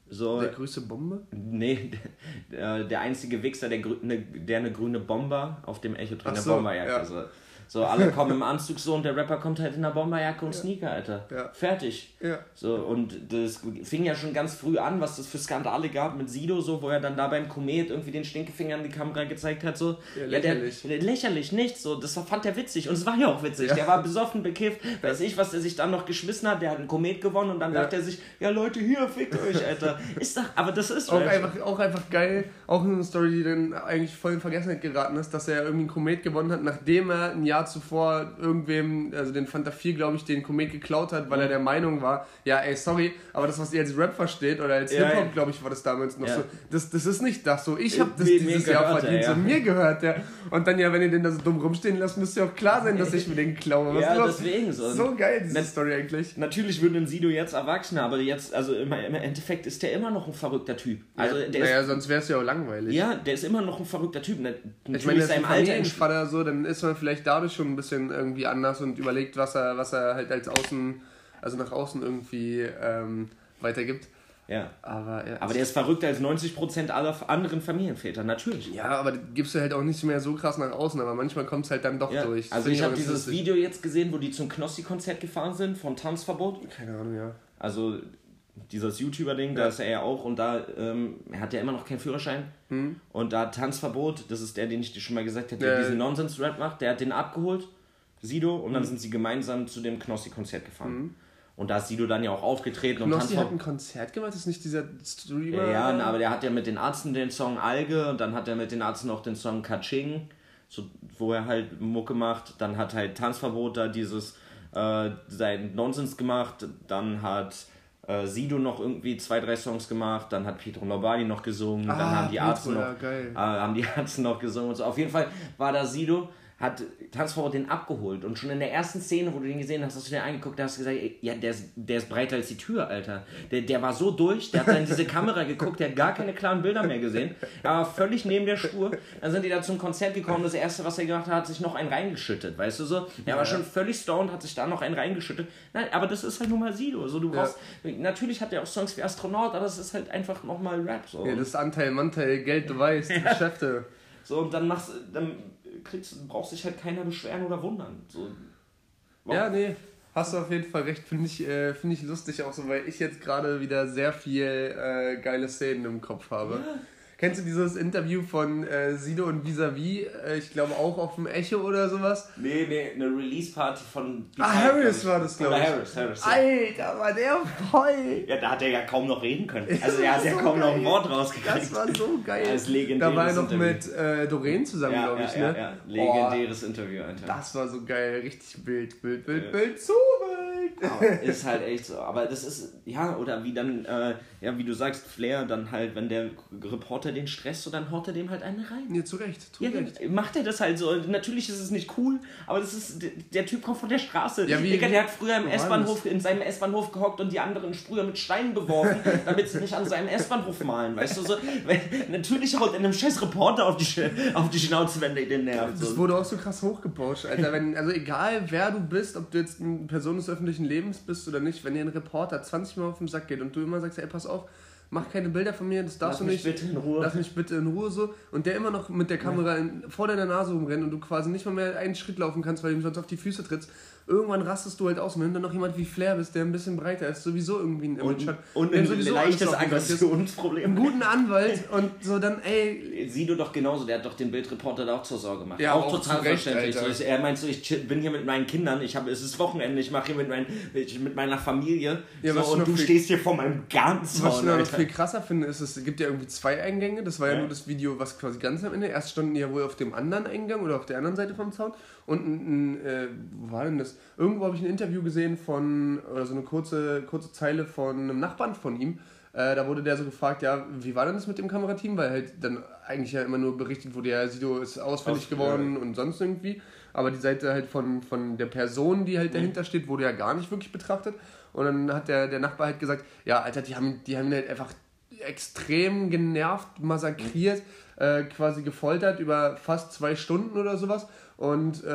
So, Der größte Bombe? nee, der, der einzige Wichser, der, grü- ne, der eine grüne Bomber auf dem Echo trägt, eine so, Bomberjacke. ja. So. So, alle kommen im Anzug so und der Rapper kommt halt in einer Bomberjacke und Sneaker, Alter. Ja. Fertig. Ja. So, und das fing ja schon ganz früh an, was das für Skandale gab mit Sido, so, wo er dann da beim Komet irgendwie den Stinkefinger in die Kamera gezeigt hat, so. Ja, lächerlich. lächerlich. Der, lächerlich, nichts, so, das fand er witzig. Und es war ja auch witzig. Ja. Der war besoffen, bekifft, weiß ich, was der sich dann noch geschmissen hat, der hat einen Komet gewonnen und dann Ja. dachte er sich, ja Leute, hier, fickt euch, Alter. Ist doch, aber das ist Auch Rap. einfach, auch einfach geil, auch eine Story, die dann eigentlich voll in Vergessenheit geraten ist, dass er irgendwie einen Komet gewonnen hat, nachdem er ein Jahr zuvor irgendwem, also den Fanta 4, glaube ich, den Komet geklaut hat, weil er der Meinung war, ja, ey, sorry, aber das, was ihr als Rap versteht, oder als Ja, Hip-Hop, ja. glaube ich, war das damals noch Ja. so, das, das ist nicht das so, ich habe das Mir- mir dieses Jahr gehört er, verdient, ja. so mir gehört der. Und dann ja, wenn ihr den da so dumm rumstehen lasst, müsste ja auch klar sein, dass ich mir den klaue. Was Ja, deswegen so. So geil, diese Na- Story eigentlich. Natürlich wird ein Sido jetzt Erwachsener, aber jetzt, also im, im Endeffekt ist der immer noch ein verrückter Typ. Also ja, der naja, ist, sonst wäre es ja auch langweilig. ja, der ist immer noch ein verrückter Typ. Na- Natürlich Ich meine, ist ein Alter Familienvater so, dann ist man vielleicht dadurch schon ein bisschen irgendwie anders und überlegt, was er, was er halt als Außen, also nach außen irgendwie ähm, weitergibt. Ja. Aber, ja, Aber der ist verrückter als 90% aller anderen Familienväter, natürlich. ja, aber gibst du halt auch nicht mehr so krass nach außen, aber manchmal kommt es halt dann doch Ja. durch. Also Find ich habe dieses. Video jetzt gesehen, wo die zum Knossi-Konzert gefahren sind von Tanzverbot. Keine Ahnung, ja. Also dieses YouTuber-Ding, da ist er ja auch und da, ähm, er hat ja immer noch keinen Führerschein. Hm. Und da Tanzverbot, das ist der, den ich dir schon mal gesagt habe, Ja, der ja. diesen Nonsens-Rap macht, der hat den abgeholt, Sido, und dann sind sie gemeinsam zu dem Knossi-Konzert gefahren. Und da ist Sido dann ja auch aufgetreten und Knossi hat ein. Konzert gemacht, ist nicht dieser Streamer? Ja, ja, aber der hat ja mit den Ärzten den Song Alge und dann hat er mit den Ärzten auch den Song Kaching, so, wo er halt Mucke macht. Dann hat halt Tanzverbot da dieses äh, sein Nonsens gemacht. Dann hat äh, Sido noch irgendwie zwei, drei Songs gemacht. Dann hat Pietro Lombardi noch gesungen. dann Ah, haben die Ärzte noch, ja, äh, haben die Ärzte noch gesungen und so. Auf jeden Fall war da Sido, hat Tanzverbot den abgeholt und schon in der ersten Szene, wo du den gesehen hast, hast du den angeguckt, da hast du gesagt, ja, der ist, der ist breiter als die Tür, Alter. Der, der war so durch, der hat dann in diese Kamera geguckt, der hat gar keine klaren Bilder mehr gesehen. Er war völlig neben der Spur. Dann sind die da zum Konzert gekommen. Das erste, was er gemacht hat, hat sich noch einen reingeschüttet, weißt du so? Er war schon völlig stoned, hat sich da noch einen reingeschüttet. Nein, aber das ist halt nun mal Sido. So, du brauchst, Natürlich hat er auch Songs wie Astronaut, aber es ist halt einfach nochmal Rap. So. Ja, das ist Anteil, Manteil, Geld, du weißt, Geschäfte. So, und dann machst dann kriegst, braucht sich halt keiner beschweren oder wundern. So. Ja, nee, hast du auf jeden Fall recht. Finde ich, äh, find ich lustig auch so, weil ich jetzt gerade wieder sehr viel äh, geile Szenen im Kopf habe. Kennst du dieses Interview von äh, Sido und Visavi? Äh, ich glaube auch auf dem Echo oder sowas. Nee, nee, eine Release-Party von. Ah, Harris war das, glaube ich. Harris, Harris. Ja. Alter, war der voll. ja, da hat er ja kaum noch reden können. Also er hat ja war kaum so noch ein geil. Wort rausgekriegt. Das war so geil. Das legendäres da war er noch Interview. mit äh, Doreen zusammen, ja, glaube ja, ich, ja, ne? ja. Legendäres Interview, Alter. das war so geil. Richtig Bild, Bild, Ja. Bild, zu. Aber ist halt echt so. Aber das ist, ja, oder wie dann, äh, ja, wie du sagst, Flair dann halt, wenn der Reporter den stresst, so dann haut er dem halt eine rein. Nee, zu Recht, zu Ja, Recht. macht er das halt so. Natürlich ist es nicht cool, aber das ist, der- Typ kommt von der Straße. Ja, wie- Digga, der hat früher im S-Bahnhof, in seinem S-Bahnhof gehockt und die anderen Sprüher mit Steinen beworfen, damit sie nicht an seinem S-Bahnhof malen, weißt du so? Weil, natürlich haut er einem scheiß Reporter auf die, auf die Schnauze, wenn der den nervt. Das wurde auch so krass hochgebauscht, Alter. Wenn, also egal wer du bist, ob du jetzt eine Person des öffentlichen Lebens bist oder nicht, wenn dir ein Reporter 20 Mal auf den Sack geht und du immer sagst, ey, pass auf, mach keine Bilder von mir, das darfst Lass du mich nicht. bitte in Ruhe. Lass mich bitte in Ruhe so. Und der immer noch mit der Kamera in, vor deiner Nase rumrennt und du quasi nicht mal mehr einen Schritt laufen kannst, weil du ihm sonst auf die Füße trittst. Irgendwann rastest du halt aus. Und wenn du dann noch jemand wie Flair bist, der ein bisschen breiter ist, sowieso irgendwie ein Image Und, hat. und der ein leichtes Aggressionsproblem. Einen guten Anwalt und so dann, ey, Sido doch genauso, der hat doch den Bildreporter da auch zur Sorge gemacht. Ja, auch, auch total Recht, verständlich. Ich- er meint so, ich bin hier mit meinen Kindern, ich habe, es ist Wochenende, ich mache hier mit, mein, mit meiner Familie. Ja, so, und du stehst hier vor meinem Gartenzaun. Viel krasser finde, ist, es gibt ja irgendwie zwei Eingänge. Das war ja, Ja. nur das Video, was quasi ganz am Ende. Erst standen die ja wohl auf dem anderen Eingang oder auf der anderen Seite vom Zaun. Und ein, ein äh, wo war denn das? Irgendwo habe ich ein Interview gesehen von, oder so eine kurze, kurze Zeile von einem Nachbarn von ihm. Äh, da wurde der so gefragt, ja, wie war denn das mit dem Kamerateam? Weil halt dann eigentlich ja immer nur berichtet wurde, ja, Sido ist ausfällig Aus- geworden und sonst irgendwie. Aber die Seite halt von, von der Person, die halt dahinter steht, wurde ja gar nicht wirklich betrachtet. Und dann hat der, der Nachbar halt gesagt, ja, Alter, die haben, die haben ihn halt einfach extrem genervt, massakriert, äh, quasi gefoltert über fast zwei Stunden oder sowas. Und äh,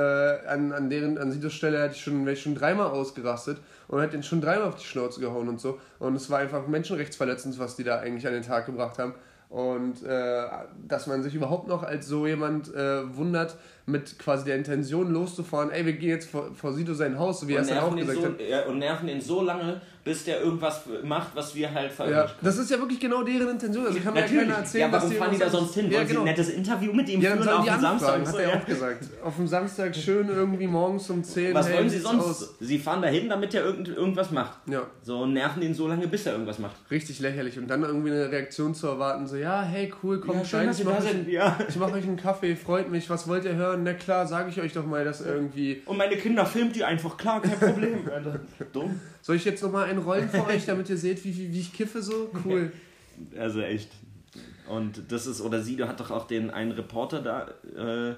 an, an deren an Sidos Stelle hätte ich schon, wäre ich schon dreimal ausgerastet und hätte ihn schon dreimal auf die Schnauze gehauen und so. Und es war einfach menschenrechtsverletzend, was die da eigentlich an den Tag gebracht haben. Und äh, dass man sich überhaupt noch als so jemand äh, wundert, mit quasi der Intention loszufahren, ey, wir gehen jetzt vor, vor Sido sein Haus, so wie er es dann auch gesagt hat. so, ja, und nerven ihn so lange, bis der irgendwas macht, was wir halt Ja, veröffentlichen. das ist ja wirklich genau deren Intention. Also kann mir ja keiner Natürlich. erzählen, Ja, warum dass fahren die da sonst hin? Ja, Wollen sie genau. ein nettes Interview mit ihm Ja, dann führen sollen auf dem Samstag? hat So, er ja. auch gesagt. Auf dem Samstag schön irgendwie morgens um 10 Was hey, wollen sie sonst? aus? Sie fahren dahin, damit er irgend, irgendwas macht. Ja, So und nerven ihn so lange, bis er irgendwas macht. richtig lächerlich. Und dann irgendwie eine Reaktion zu erwarten, so, ja, hey, cool, kommt rein, ich mach, euch, Ja. ich mach euch einen Kaffee, freut mich, was wollt ihr hören? Na klar, sage ich euch doch mal, dass irgendwie... Und meine Kinder filmt die einfach, klar, kein Problem. Alter. Dumm. Soll ich jetzt nochmal einen rollen für euch, damit ihr seht, wie, wie, wie ich kiffe so? Cool. Also echt. Und das ist, oder Sido hat doch auch den einen Reporter da äh,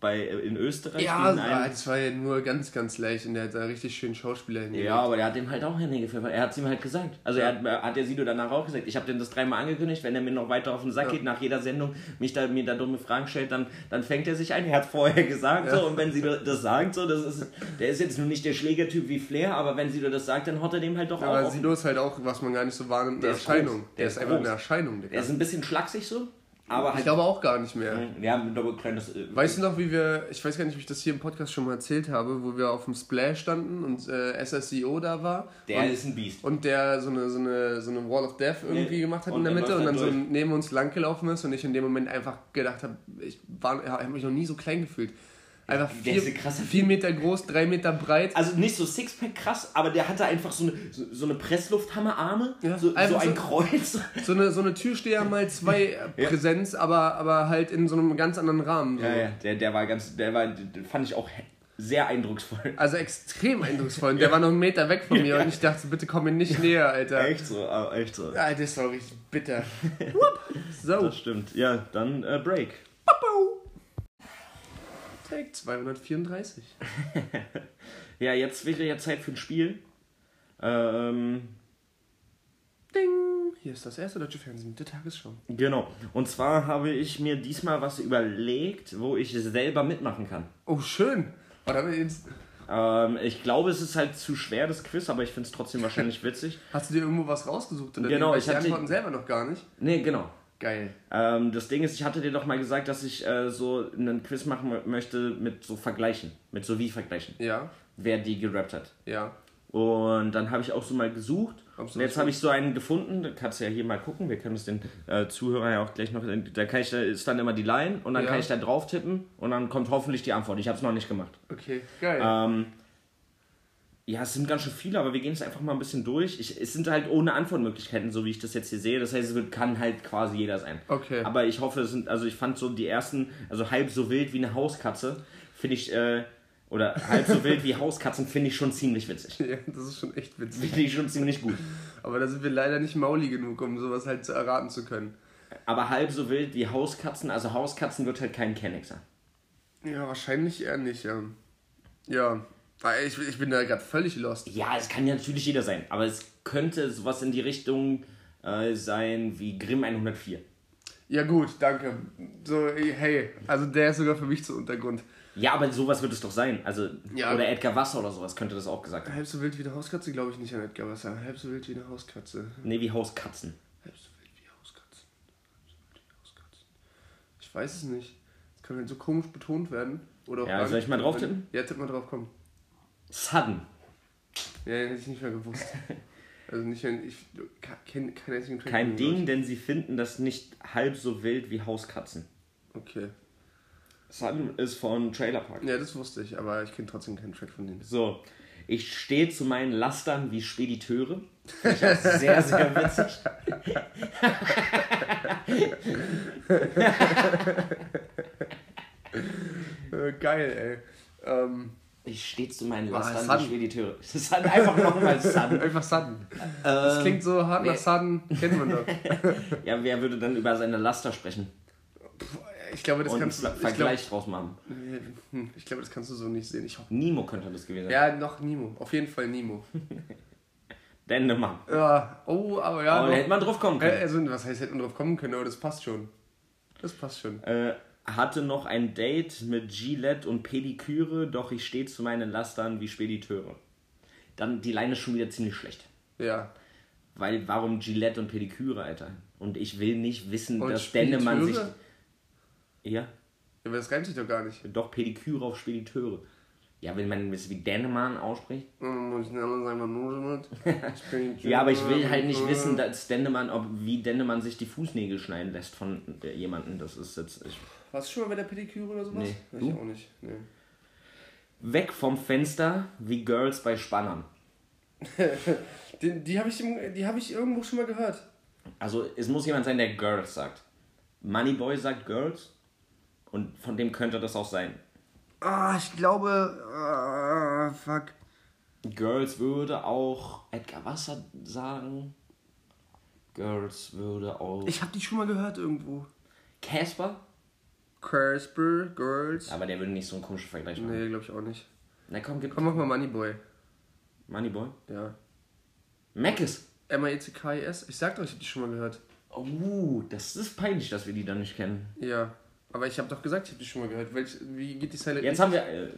bei, in Österreich. Ja, das war ja nur ganz, ganz leicht und der hat da richtig schön Schauspieler hingelegt. ja, aber er hat dem halt auch hingefilmt. Er hat es ihm halt gesagt. Also er hat, er hat der Sido danach auch gesagt, ich habe dem das dreimal angekündigt, wenn er mir noch weiter auf den Sack Ja. geht, nach jeder Sendung mich da, mir da dumme Fragen stellt, dann, dann fängt er sich ein. Er hat vorher gesagt Ja. so und wenn Sido das sagt, so, das ist, der ist jetzt nur nicht der Schlägertyp wie Flair, aber wenn Sido das sagt, dann haut er dem halt doch auch Aber. Sido ist halt auch, was man gar nicht so wahrnimmt, Der eine Erscheinung. Der Der ist ist einfach groß. eine Erscheinung, Digga. Er ist ein bisschen schlaksig so. Aber Ich halt. glaube auch gar nicht mehr. Wir haben ein kleines. Weißt du noch, wie wir, ich weiß gar nicht, ob ich das hier im Podcast schon mal erzählt habe, wo wir auf dem Splash standen und äh, SSEO da war der und, ist ein Biest. und der so eine, so, eine, so eine Wall of Death irgendwie Ja, gemacht hat und in der Mitte und läuft dann halt so durch. neben uns lang gelaufen ist und ich in dem Moment einfach gedacht habe, ich, war- ich habe mich noch nie so klein gefühlt. Einfach vier, vier Meter groß, drei Meter breit. Also nicht so Sixpack krass, aber der hatte einfach so eine, so, so eine Presslufthammerarme, Ja, so, so ein so- Kreuz. So eine, so eine Türsteher mal zwei äh, Ja. Präsenz, aber, aber halt in so einem ganz anderen Rahmen. Ja, ja, der, der war ganz, der war, den fand ich auch sehr eindrucksvoll. Also extrem eindrucksvoll. Und der war noch einen Meter weg von mir und ich dachte, bitte komm mir nicht näher, Alter. Echt so, aber echt so. Alter, das war richtig bitter. So, Das stimmt. Ja, dann äh, Break. Take 234. Ja, jetzt wäre ja Zeit für ein Spiel. Ähm, Ding! Hier ist das erste deutsche Fernsehen mit der Tagesschau. genau. Und zwar habe ich mir diesmal was überlegt, wo ich selber mitmachen kann. Oh, schön. Oh, wir jetzt, Ähm, ich glaube, es ist halt zu schwer, das Quiz, aber ich finde es trotzdem wahrscheinlich witzig. hast du dir irgendwo was rausgesucht? Oder Genau, ich die hatte- Antworten selber noch gar nicht. Nee, genau. Geil. Ähm, das Ding ist, ich hatte dir doch mal gesagt, dass ich äh, so einen Quiz machen mö- möchte mit so Vergleichen. Mit so wie Vergleichen. Ja, Wer die gerappt hat. ja. Und dann habe ich auch so mal gesucht. Und jetzt habe ich so einen gefunden. Da kannst du ja hier mal gucken. Wir können es den äh, Zuhörern ja auch gleich noch. Da kann ich, da ist dann immer die Line und dann Ja. kann ich da drauf tippen und dann kommt hoffentlich die Antwort. Ich habe es noch nicht gemacht. Okay, geil. Ähm, ja, es sind ganz schön viele, aber wir gehen es einfach mal ein bisschen durch. Ich, es sind halt ohne Antwortmöglichkeiten, so wie ich das jetzt hier sehe. Das heißt, es wird, kann halt quasi jeder sein. Okay. Aber ich hoffe, es sind, also ich fand so die ersten, also halb so wild wie eine Hauskatze, finde ich, äh, oder halb so wild wie Hauskatzen, finde ich schon ziemlich witzig. ja, das ist schon echt witzig. Finde ich schon ziemlich gut. Aber da sind wir leider nicht mauli genug, um sowas halt zu erraten zu können. Aber halb so wild wie Hauskatzen, also Hauskatzen wird halt kein Kennex sein. Ja, wahrscheinlich eher nicht, ja. Ja, weil ich, ich bin da gerade völlig lost. Ja, es kann ja natürlich jeder sein, aber es könnte sowas in die Richtung äh, sein wie Grimm 104. Ja gut, danke. So, hey, also der ist sogar für mich zu Untergrund. Ja, aber sowas wird es doch sein. Also, Ja. oder Edgar Wasser oder sowas könnte das auch gesagt haben. Halb so wild wie eine Hauskatze, glaube ich nicht an Edgar Wasser. Halb so wild wie eine Hauskatze. Nee, wie Hauskatzen. Halb so wild wie Hauskatzen. Halb so wild wie Hauskatzen. Ich weiß es nicht. Es kann halt so komisch betont werden. Oder Ja, soll ich mal drauf werden. Ja, tipp mal drauf, komm. Sudden. Ja, hätte ich nicht mehr gewusst. Also nicht, wenn ich kenne keinen einzigen Track. Kein Ding, denn sie finden das nicht halb so wild wie Hauskatzen. Okay. Sudden ist von Trailer Park. Ja, das wusste ich, aber ich kenne trotzdem keinen Track von denen. So, ich stehe zu meinen Lastern wie Spediteure. Finde ich auch sehr, sehr witzig. Geil, ey. Ähm, Ich stehe zu meinen Ah, Lastern Sudden. wie Spediteure. Das ist halt einfach nochmal Sudden. einfach Sudden. Das klingt so hart nach. Sudden, kennt man doch. Ja, wer würde dann über seine Laster sprechen? Ich glaube, das Und kannst du. Ver- Ich, glaub, Vergleich draus machen. hm, ich glaube, das kannst du so nicht sehen. Ich hoffe. Nemo könnte das gewesen sein. Ja, noch Nemo. Auf jeden Fall Nemo. Dendemann. Ja, oh, aber ja. Aber da noch- hätte man drauf kommen können. also, was heißt, hätte man drauf kommen können, aber das passt schon. Das passt schon. Äh, hatte noch ein Date mit Gillette und Pediküre, doch ich stehe zu meinen Lastern wie Spediteure. Dann die Line ist schon wieder ziemlich schlecht. Ja. Weil warum Gillette und Pediküre, Alter? Und ich will nicht wissen, Und dass Dendemann sich. Spediteure? Ja, Ja, aber das reimt sich doch gar nicht. doch Pediküre auf Spediteure. Ja, wenn man wissen, wie Dendemann ausspricht. Hm, Muss ich sagen, bin Ja, aber ich will halt nicht wissen, dass Dendemann, ob wie Dendemann sich die Fußnägel schneiden lässt von äh, jemandem. Das ist jetzt. Ich, Warst du schon mal bei der Pediküre oder sowas? Nee. Ich Du? auch nicht. Nee. weg vom Fenster wie Girls bei Spannern. Die, die habe ich, die hab ich irgendwo schon mal gehört. Also es muss jemand sein, der Girls sagt. Moneyboy sagt Girls und von dem könnte das auch sein. Ah, ich glaube. Ah, fuck. Girls würde auch Edgar Wasser sagen. Girls würde auch Ich habe die schon mal gehört irgendwo. Casper, Casper, Girls. aber der würde nicht so einen komischen Vergleich machen. Nee, glaube ich auch nicht. Na komm, gib Komm, mach mal Moneyboy. Moneyboy. Ja. Mackes. M-A-E-C-K-I-S. Ich sag doch, ich habe die schon mal gehört. Oh, das ist peinlich, dass wir die dann nicht kennen. Ja. Aber ich habe doch gesagt, ich habe die schon mal gehört. Welch, wie geht die Silent Jetzt haben wir. Äh,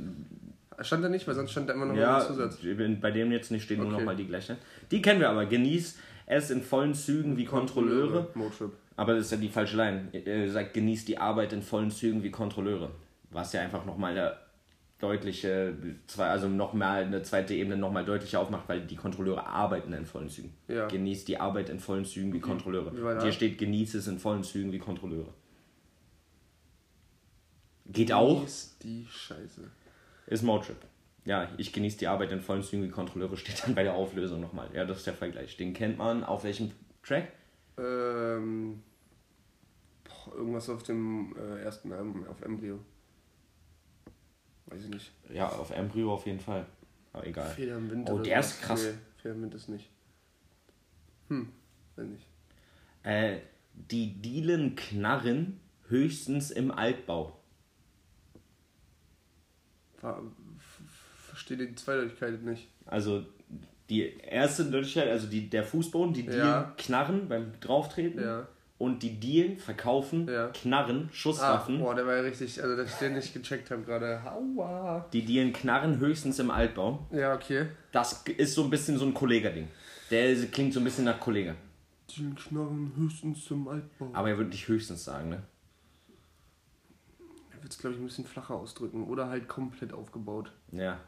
Stand da nicht, weil sonst stand da immer noch ja, ein Zusatz. bei dem jetzt nicht stehen nur Okay. noch mal die gleichen. Die kennen wir aber. Genieß es in vollen Zügen wie Kontrolleure. Motrip. Aber das ist ja die falsche Line. Er sagt, genießt die Arbeit in vollen Zügen wie Kontrolleure. Was ja einfach nochmal eine deutliche, also nochmal eine zweite Ebene nochmal deutlicher aufmacht, weil die Kontrolleure arbeiten in vollen Zügen. Ja. Genießt die Arbeit in vollen Zügen wie Kontrolleure. Wie? Hier steht, genießt es in vollen Zügen wie Kontrolleure. Geht auch, Ist die Scheiße. ist Motrip. Ja, ich genieße die Arbeit in vollen Zügen wie Kontrolleure, steht dann bei der Auflösung nochmal. Ja, das ist der Vergleich. Den kennt man auf welchem Track? Ähm, irgendwas auf dem äh, ersten Album, auf Embryo. Weiß ich nicht. Ja, auf Embryo auf jeden Fall. Aber egal. Feder im Wind. Oh, der ist krass. Nee, Feder im Wind ist nicht. Hm, weiß nicht. Äh, die dealen Knarren höchstens im Altbau. Ver Verstehe die Zweideutigkeit nicht. Also die erste Möglichkeit, also die, der Fußboden, die dealen Ja. Knarren beim Drauftreten. Ja. Und die dealen, verkaufen Ja. Knarren, Ah, Schusswaffen. boah, der war ja richtig, also dass ich den nicht gecheckt habe gerade. Aua. Die dealen Knarren höchstens im Altbau. Ja, okay. Das ist so ein bisschen so ein Kollega-Ding. Der klingt so ein bisschen nach Kollege. Die Knarren höchstens zum Altbau. Aber er würde nicht höchstens sagen, ne? Er wird es, glaube ich, ein bisschen flacher ausdrücken. Oder halt komplett aufgebaut. Ja.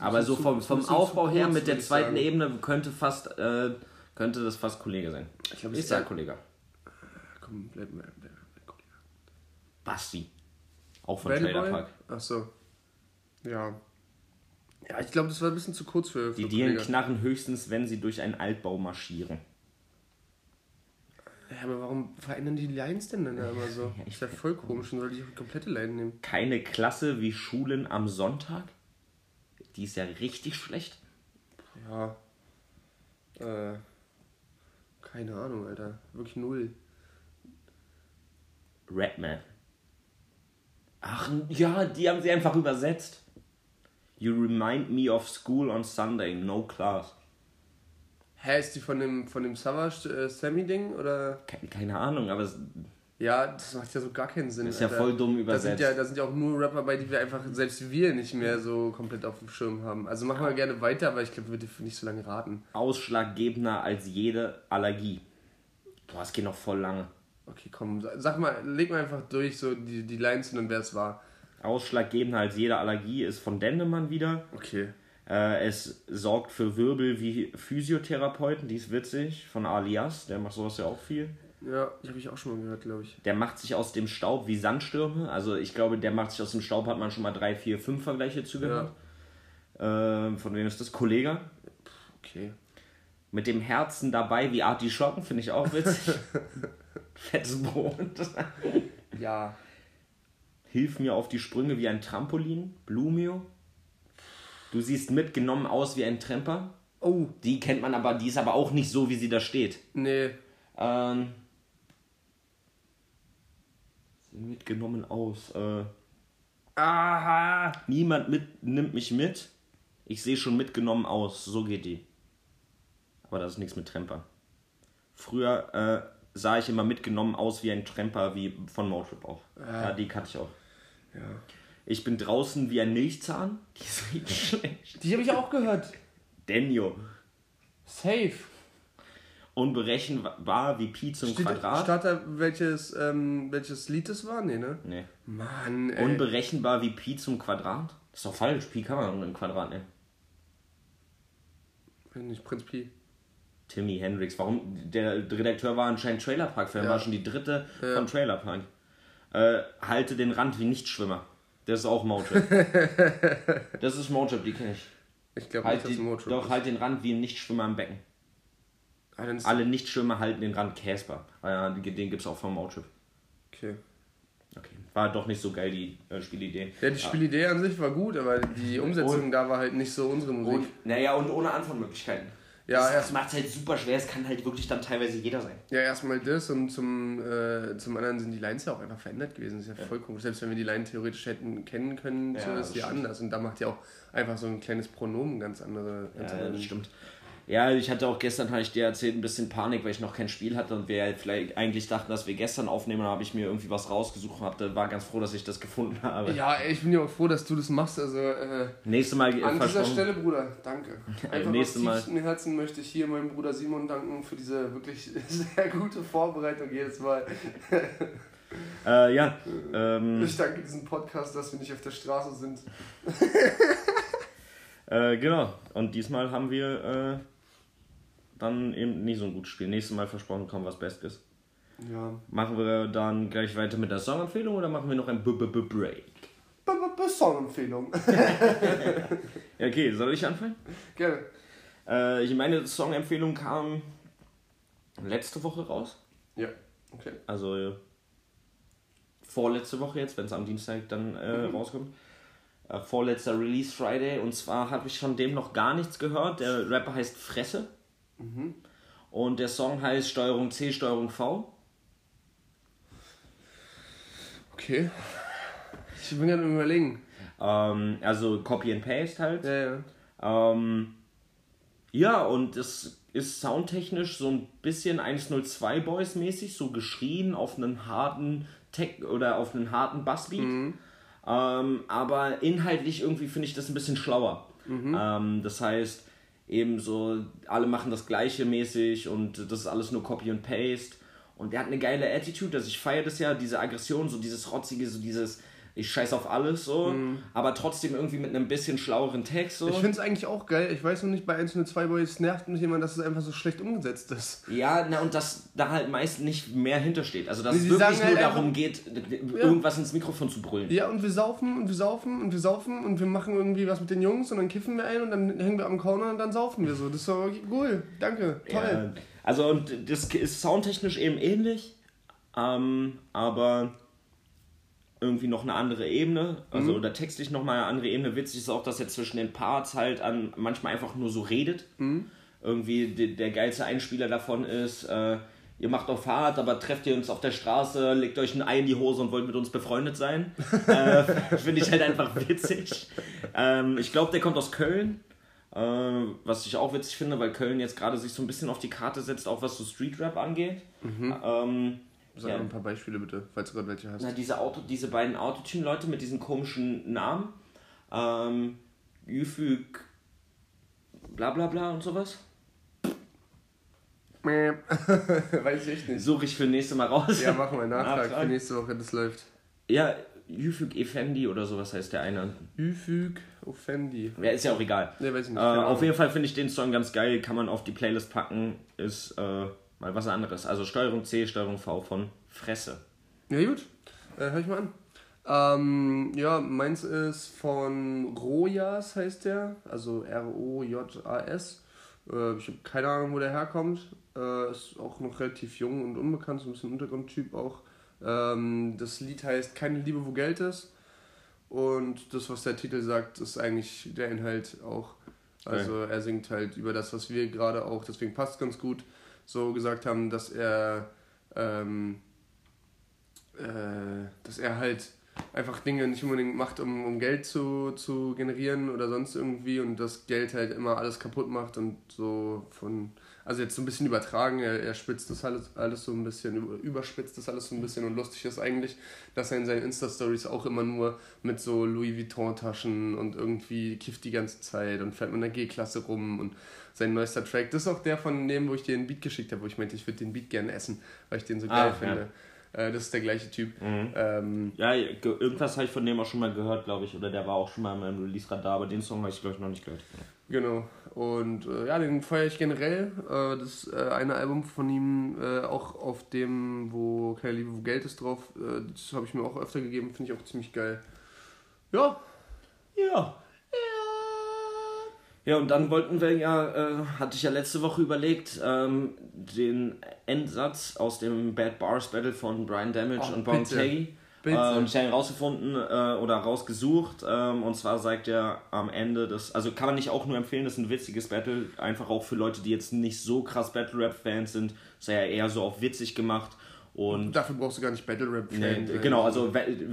Aber so vom, vom Aufbau her mit der zweiten sagen. Ebene könnte fast äh, könnte das fast Kollege sein. Ich glaub, Ich, es ist sag ja- Kollege. Komm, bleib mal. bleib mal- Basti. Auch von Bad Trailer? Park. Ach so. Ja. Ja, ich glaube, das war ein bisschen zu kurz für. Die für Dielen Kollege. knarren höchstens, wenn sie durch einen Altbau marschieren. Ja, aber warum verändern die Lines denn dann da immer so? Ja, ich ist ja voll komisch. Dann sollte ich auch die komplette Line nehmen. Keine Klasse wie Schulen am Sonntag. Die ist ja richtig schlecht. Ja. Äh. Keine Ahnung, Alter. Wirklich null. Redman. Ach ja, die haben sie einfach übersetzt. You remind me of school on Sunday, no class. Hä, ist die von dem, von dem Savage äh, Sammy-Ding? Oder? Keine, keine Ahnung, aber es Ja, das macht ja so gar keinen Sinn. ist ja voll dumm Da sind, übersetzt. ja, da sind ja auch nur Rapper bei, die wir einfach, selbst wir nicht mehr so komplett auf dem Schirm haben. Also machen wir gerne weiter, aber ich glaube, wir dürfen nicht so lange raten. Ausschlaggebender als jede Allergie. Boah, es geht noch voll lange. Okay, komm, sag mal, leg mal einfach durch, so die, die Lines und wer es war. Ausschlaggebender als jede Allergie ist von Dendemann wieder. Okay. Äh, es sorgt für Wirbel wie Physiotherapeuten, die ist witzig. Von Alias, der macht sowas ja auch viel. Ja, die habe ich auch schon mal gehört, glaube ich. Der macht sich aus dem Staub wie Sandstürme. Also ich glaube, der macht sich aus dem Staub, hat man schon mal drei, vier, fünf Vergleiche zugehört. Äh, von wem ist das? Kollege. Okay. Mit dem Herzen dabei wie Artischocken, finde ich auch witzig. Fettes Brot. Ja. Hilf mir auf die Sprünge wie ein Trampolin. Blumio. Du siehst mitgenommen aus wie ein Tremper. Oh, Die kennt man aber, die ist aber auch nicht so, wie sie da steht. nee. Ähm, sieht mitgenommen aus. Äh, Aha. niemand mit, nimmt mich mit. Ich sehe schon mitgenommen aus. So geht die. Aber das ist nichts mit Tremper. Früher äh, sah ich immer mitgenommen aus wie ein Tremper, wie von Motrip auch. Ja, die kannte ich auch. Ja. Ich bin draußen wie ein Milchzahn. Die ist richtig schlecht. Die habe ich auch gehört. Denio. Safe. Unberechenbar wie Pi zum Steht, Quadrat. Steht da, welches, ähm, welches Lied das war? Nee, ne? nee. Mann, ey. Unberechenbar wie Pi zum Quadrat? Das ist doch falsch. Pi kann man im Quadrat nehmen. Weiß nicht, Prinz Pi. Timmy Hendrix. Warum? Der Redakteur war anscheinend Trailer Park Fan, Ja. war schon die dritte Ja. von Trailer Park. Äh, halte den Rand wie Nichtschwimmer. Das ist auch Motrip. das ist Motrip, die kenne ich. Ich glaube Halt nicht, dass die, Motrip doch, ist. halt den Rand wie ein Nichtschwimmer im Becken. Ah, Alle Nichtschwimmer halten den Rand Casper. Ah den gibt's auch vom Motrip. Okay. Okay. War doch nicht so geil, die äh, Spielidee. Ja, die Spielidee an sich war gut, aber die Umsetzung da war halt nicht so unsere Musik. Und, naja, und ohne Antwortmöglichkeiten. Ja, das, macht es halt super schwer. Es kann halt wirklich dann teilweise jeder sein. Ja, erstmal das und zum, äh, zum anderen sind die Lines ja auch einfach verändert gewesen. Das ist ja, voll komisch. Selbst wenn wir die Line theoretisch hätten kennen können, so Ja, ist das die stimmt. anders. Und da macht ja auch einfach so ein kleines Pronomen ganz andere. Ganz Ja, andere das stimmt. Ja, ich hatte auch gestern, habe ich dir erzählt, ein bisschen Panik, weil ich noch kein Spiel hatte und wir vielleicht eigentlich dachten, dass wir gestern aufnehmen, habe ich mir irgendwie was rausgesucht und hab, war ganz froh, dass ich das gefunden habe. Ja, ich bin ja auch froh, dass du das machst. Also, äh, Nächstes Mal an dieser Stelle, Bruder, danke. Einfach nächstes aus tiefstem Herzen möchte ich hier meinem Bruder Simon danken für diese wirklich sehr gute Vorbereitung jedes Mal. Äh, ja. Ähm, ich danke diesem Podcast, dass wir nicht auf der Straße sind. äh, genau. Und diesmal haben wir äh, dann eben nicht so ein gutes Spiel. Nächstes Mal versprochen kommt was Bestes. Ja. Machen wir dann gleich weiter mit der Songempfehlung oder machen wir noch ein B -B -B Break? B -B -B Songempfehlung. ja, okay, soll ich anfangen? Gerne. Äh, ich meine, Songempfehlung kam letzte Woche raus. Ja, okay. Also vorletzte Woche jetzt, wenn es am Dienstag dann äh, Mhm. rauskommt. Äh, vorletzter Release Friday und zwar habe ich von dem noch gar nichts gehört. Der Rapper heißt Fresse Mhm. und der Song heißt Steuerung C, Steuerung V. Okay. Ich bin gerade überlegen. Ähm, also Copy and Paste halt. Ja, ja. Ähm, ja, und es ist soundtechnisch so ein bisschen 102 Boys mäßig, so geschrien auf einen harten Tech oder auf einen harten Bassbeat. Ähm, aber inhaltlich irgendwie finde ich das ein bisschen schlauer. Ähm, das heißt, eben so, alle machen das gleiche mäßig und das ist alles nur Copy and Paste. Und der hat eine geile Attitude, also ich feiere das ja, diese Aggression, so dieses Rotzige, so dieses ich scheiß auf alles so, aber trotzdem irgendwie mit einem bisschen schlaueren Text so. Ich finde es eigentlich auch geil. Ich weiß noch nicht, bei 102 Boys nervt mich immer, dass es einfach so schlecht umgesetzt ist. Ja, na und dass da halt meist nicht mehr hintersteht. Also dass Nee, es wirklich nur halt darum geht, irgendwas ins Mikrofon zu brüllen. Ja, und wir saufen und wir saufen und wir saufen und wir machen irgendwie was mit den Jungs und dann kiffen wir ein und dann hängen wir am Corner und dann saufen wir so. Das ist doch cool. Danke. Toll. Ja, also und das ist soundtechnisch eben ähnlich, ähm, aber irgendwie noch eine andere Ebene, also Mhm. oder textlich noch mal eine andere Ebene. Witzig ist auch, dass er zwischen den Parts halt an manchmal einfach nur so redet. Mhm. Irgendwie de, der geilste Einspieler davon ist, äh, ihr macht auf hart, aber trefft ihr uns auf der Straße, legt euch ein Ei in die Hose und wollt mit uns befreundet sein. äh, Finde ich halt einfach witzig. Ähm, ich glaube, der kommt aus Köln. Äh, was ich auch witzig finde, weil Köln jetzt gerade sich so ein bisschen auf die Karte setzt, auch was so Street Rap angeht. Ähm, Sag ja, mal ein paar Beispiele bitte, falls du gerade welche hast. na, diese, Auto, diese beiden Autotune-Leute mit diesen komischen Namen. Ähm, Yüfüg, bla bla bla und sowas. weiß ich echt nicht. Suche ich für nächste Mal raus. Ja, machen wir einen Nachtrag Nachtrag. für nächste Woche, das läuft. Ja, Yüfüg Efendi oder sowas heißt der eine. Üfüg Offendi. Ja, ist ja auch egal. Ne, weiß ich Äh, nicht. keine auf jeden Fall finde ich den Song ganz geil, kann man auf die Playlist packen. Ist äh, mal was anderes. Also Steuerung C, Steuerung V von Fresse. Ja, gut. Äh, hör ich mal an. Ähm, ja, meins ist von Rojas, heißt der. Also R-O-J-A-S. Äh, ich habe keine Ahnung, wo der herkommt. Äh, ist auch noch relativ jung und unbekannt, so ein bisschen Untergrundtyp auch. Ähm, das Lied heißt Keine Liebe, wo Geld ist. Und das, was der Titel sagt, ist eigentlich der Inhalt auch. Also er singt halt über das, was wir gerade auch, deswegen passt ganz gut, so gesagt haben, dass er ähm, äh, dass er halt einfach Dinge nicht unbedingt macht, um, um Geld zu, zu generieren oder sonst irgendwie und das Geld halt immer alles kaputt macht und so von, also jetzt so ein bisschen übertragen, er, er spitzt das alles, alles so ein bisschen, über- überspitzt das alles so ein bisschen und lustig ist eigentlich, dass er in seinen Insta-Stories auch immer nur mit so Louis Vuitton-Taschen und irgendwie kifft die ganze Zeit und fährt mit einer G-Klasse rum und sein neuester Track, das ist auch der von dem, wo ich dir den Beat geschickt habe, wo ich meinte, ich würde den Beat gerne essen, weil ich den so Ah, geil ja. finde. Äh, das ist der gleiche Typ. Mhm. Ähm, Ja, ge- irgendwas habe ich von dem auch schon mal gehört, glaube ich. Oder der war auch schon mal in meinem Release-Radar, aber den Song habe ich, glaube ich, noch nicht gehört. Genau. Und äh, ja, den feiere ich generell. Äh, das äh, eine Album von ihm, äh, auch auf dem, wo keine Liebe, wo Geld ist drauf. Äh, das habe ich mir auch öfter gegeben, finde ich auch ziemlich geil. Ja. Ja. Ja, und dann wollten wir ja, äh, hatte ich ja letzte Woche überlegt, ähm, den Endsatz aus dem Bad Bars Battle von Brian Damage Oh, und Bon bitte. Äh, und ich habe ihn rausgefunden äh, oder rausgesucht. Ähm, und zwar sagt er am Ende das, also kann man nicht auch nur empfehlen, das ist ein witziges Battle, einfach auch für Leute, die jetzt nicht so krass Battle Rap Fans sind, ist ja eher so auf witzig gemacht. Und Dafür brauchst du gar nicht Battle Rap Nee, genau, also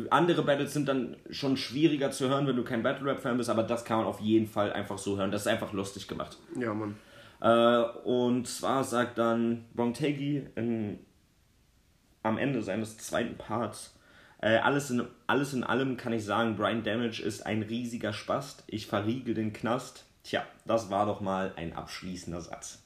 andere Battles sind dann schon schwieriger zu hören, wenn du kein Battle Rap Fan bist, aber das kann man auf jeden Fall einfach so hören. Das ist einfach lustig gemacht. Ja, Mann. Äh, und zwar sagt dann Bontegi am Ende seines zweiten Parts, äh, alles, in, alles in allem kann ich sagen, Brian Damage ist ein riesiger Spast. Ich verriegel den Knast. Tja, das war doch mal ein abschließender Satz.